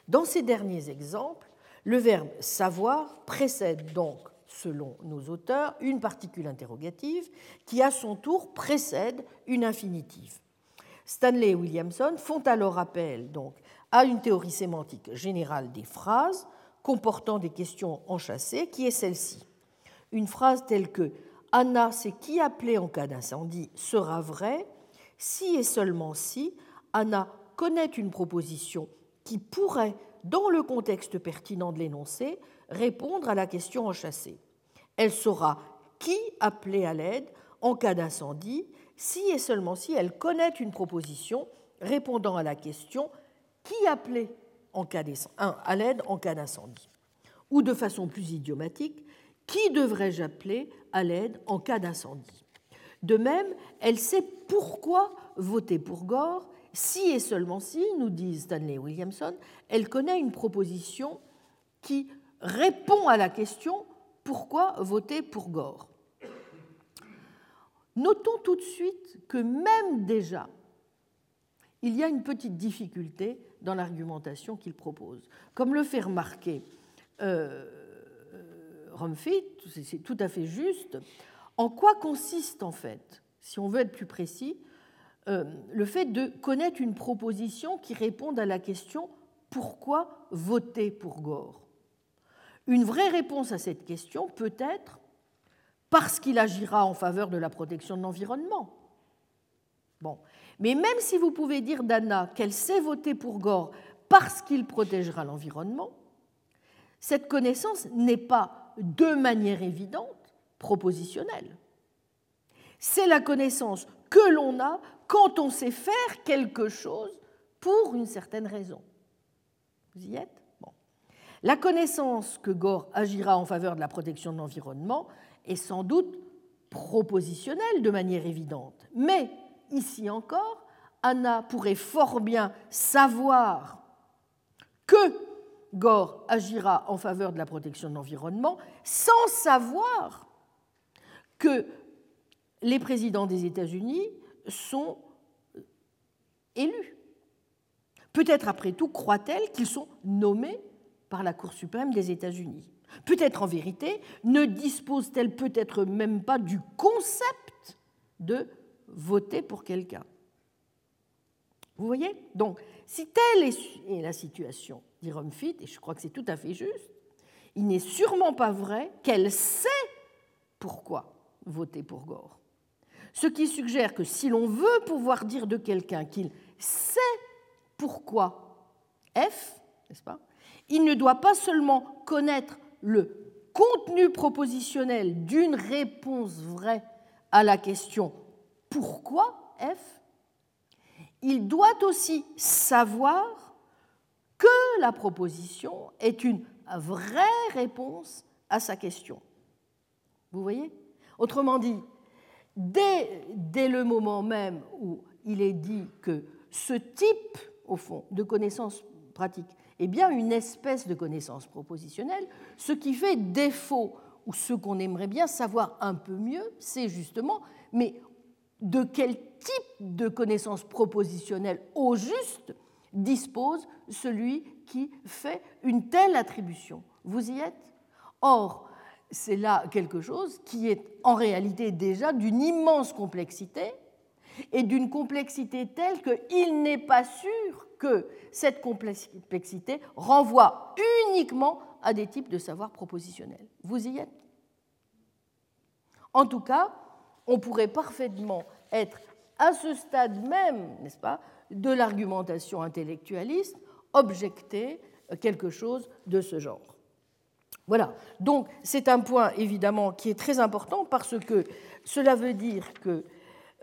Dans ces derniers exemples, le verbe savoir précède donc, selon nos auteurs, une particule interrogative qui, à son tour, précède une infinitive. Stanley et Williamson font alors appel donc à une théorie sémantique générale des phrases comportant des questions enchâssées, qui est celle-ci. Une phrase telle que Anna sait qui appeler en cas d'incendie sera vraie si et seulement si Anna connaît une proposition qui pourrait, dans le contexte pertinent de l'énoncé, répondre à la question enchâssée. Elle saura qui appeler à l'aide en cas d'incendie si et seulement si elle connaît une proposition répondant à la question qui appeler en cas à l'aide en cas d'incendie Ou de façon plus idiomatique, qui devrais-je appeler à l'aide en cas d'incendie? De même, elle sait pourquoi voter pour Gore si et seulement si, nous disent Stanley Williamson, elle connaît une proposition qui répond à la question pourquoi voter pour Gore? Notons tout de suite que même déjà, il y a une petite difficulté dans l'argumentation qu'il propose. Comme le fait remarquer euh, Rumfit, c'est tout à fait juste, en quoi consiste en fait, si on veut être plus précis, euh, le fait de connaître une proposition qui réponde à la question pourquoi voter pour Gore? Une vraie réponse à cette question peut être parce qu'il agira en faveur de la protection de l'environnement. Bon, mais même si vous pouvez dire d'Anna qu'elle sait voter pour Gore parce qu'il protégera l'environnement, cette connaissance n'est pas de manière évidente propositionnelle. C'est la connaissance que l'on a quand on sait faire quelque chose pour une certaine raison. Vous y êtes? La connaissance que Gore agira en faveur de la protection de l'environnement est sans doute propositionnelle de manière évidente, ici encore, Anna pourrait fort bien savoir que Gore agira en faveur de la protection de l'environnement sans savoir que les présidents des États-Unis sont élus. Peut-être après tout croit-elle qu'ils sont nommés par la Cour suprême des États-Unis. Peut-être en vérité ne dispose-t-elle peut-être même pas du concept de voter pour quelqu'un. Vous voyez? Donc, si telle est la situation, dit Rumfit, et je crois que c'est tout à fait juste, il n'est sûrement pas vrai qu'elle sait pourquoi voter pour Gore. Ce qui suggère que si l'on veut pouvoir dire de quelqu'un qu'il sait pourquoi F, n'est-ce pas, il ne doit pas seulement connaître le contenu propositionnel d'une réponse vraie à la question pourquoi F, il doit aussi savoir que la proposition est une vraie réponse à sa question. Vous voyez? Autrement dit, dès, le moment même où il est dit que ce type, au fond, de connaissance pratique est bien une espèce de connaissance propositionnelle, ce qui fait défaut ou ce qu'on aimerait bien savoir un peu mieux, c'est justement, mais de quel type de connaissances propositionnelles au juste dispose celui qui fait une telle attribution. Vous y êtes? Or, c'est là quelque chose qui est en réalité déjà d'une immense complexité et d'une complexité telle qu'il n'est pas sûr que cette complexité renvoie uniquement à des types de savoir propositionnels. Vous y êtes? En tout cas, on pourrait parfaitement être à ce stade même, n'est-ce pas, de l'argumentation intellectualiste, objecter quelque chose de ce genre. Voilà, donc c'est un point évidemment qui est très important parce que cela veut dire que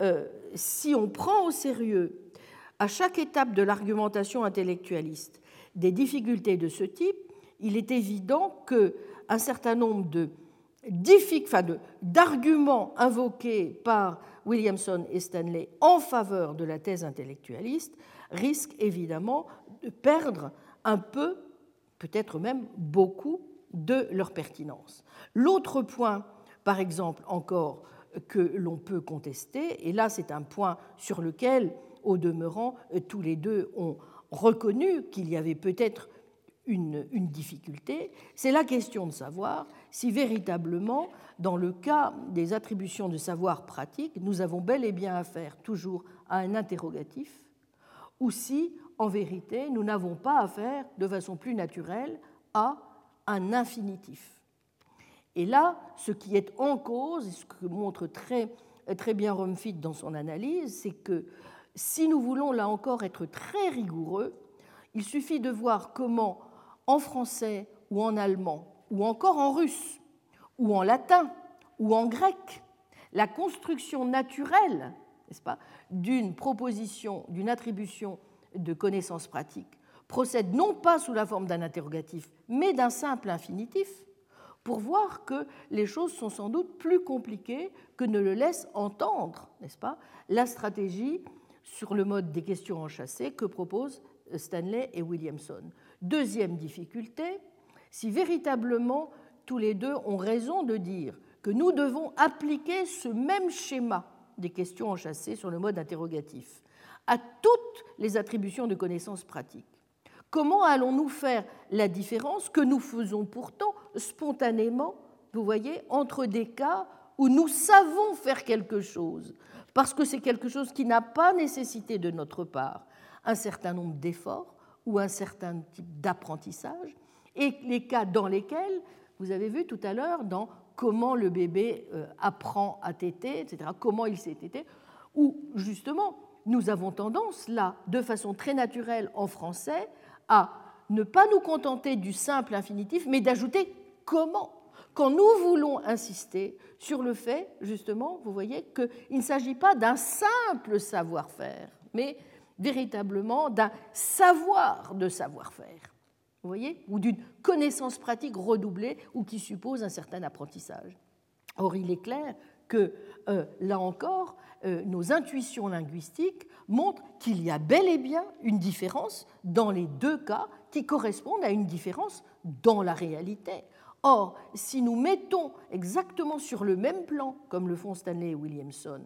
euh, si on prend au sérieux à chaque étape de l'argumentation intellectualiste des difficultés de ce type, il est évident qu'un certain nombre de d'arguments invoqués par Williamson et Stanley en faveur de la thèse intellectualiste risquent évidemment de perdre un peu, peut-être même beaucoup, de leur pertinence. L'autre point, par exemple, encore que l'on peut contester, et là c'est un point sur lequel, au demeurant, tous les deux ont reconnu qu'il y avait peut-être une, une, difficulté, c'est la question de savoir si véritablement, dans le cas des attributions de savoir pratique, nous avons bel et bien affaire toujours à un interrogatif, ou si, en vérité, nous n'avons pas affaire de façon plus naturelle à un infinitif. Et là, ce qui est en cause, et ce que montre très, très bien Rumfit dans son analyse, c'est que si nous voulons là encore être très rigoureux, il suffit de voir comment en français ou en allemand, ou encore en russe, ou en latin, ou en grec, la construction naturelle, n'est-ce pas, d'une proposition, d'une attribution de connaissances pratiques procède non pas sous la forme d'un interrogatif, mais d'un simple infinitif, pour voir que les choses sont sans doute plus compliquées que ne le laisse entendre, n'est-ce pas, la stratégie sur le mode des questions enchâssées que proposent Stanley et Williamson. Deuxième difficulté, si véritablement tous les deux ont raison de dire que nous devons appliquer ce même schéma des questions enchâssées sur le mode interrogatif à toutes les attributions de connaissances pratiques, comment allons-nous faire la différence que nous faisons pourtant spontanément, vous voyez, entre des cas où nous savons faire quelque chose, parce que c'est quelque chose qui n'a pas nécessité de notre part un certain nombre d'efforts, ou un certain type d'apprentissage, et les cas dans lesquels, vous avez vu tout à l'heure, dans comment le bébé euh, apprend à téter, etc., comment il s'est tété, où justement nous avons tendance, là, de façon très naturelle en français, à ne pas nous contenter du simple infinitif, mais d'ajouter comment. Quand nous voulons insister sur le fait, justement, vous voyez, qu'il ne s'agit pas d'un simple savoir-faire, mais véritablement d'un savoir de savoir-faire, vous voyez, ou d'une connaissance pratique redoublée ou qui suppose un certain apprentissage. Or, il est clair que, euh, là encore, euh, nos intuitions linguistiques montrent qu'il y a bel et bien une différence dans les deux cas qui correspondent à une différence dans la réalité. Or, si nous mettons exactement sur le même plan, comme le font Stanley et Williamson,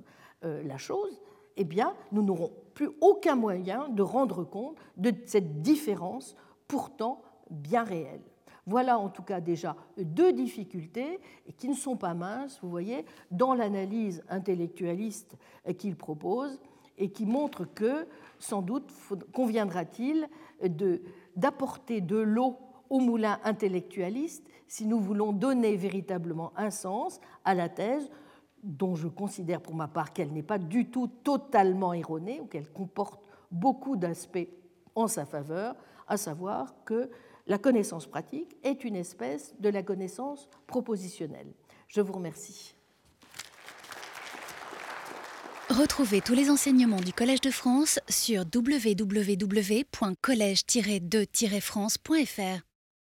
euh, la chose, eh bien, nous n'aurons plus aucun moyen de rendre compte de cette différence pourtant bien réelle. Voilà en tout cas déjà deux difficultés qui ne sont pas minces, vous voyez, dans l'analyse intellectualiste qu'il propose et qui montrent que, sans doute, conviendra-t-il d'apporter de l'eau au moulin intellectualiste si nous voulons donner véritablement un sens à la thèse dont je considère pour ma part qu'elle n'est pas du tout totalement erronée ou qu'elle comporte beaucoup d'aspects en sa faveur, à savoir que la connaissance pratique est une espèce de la connaissance propositionnelle. Je vous remercie. Retrouvez tous les enseignements du Collège de France sur www.colège-2-france.fr.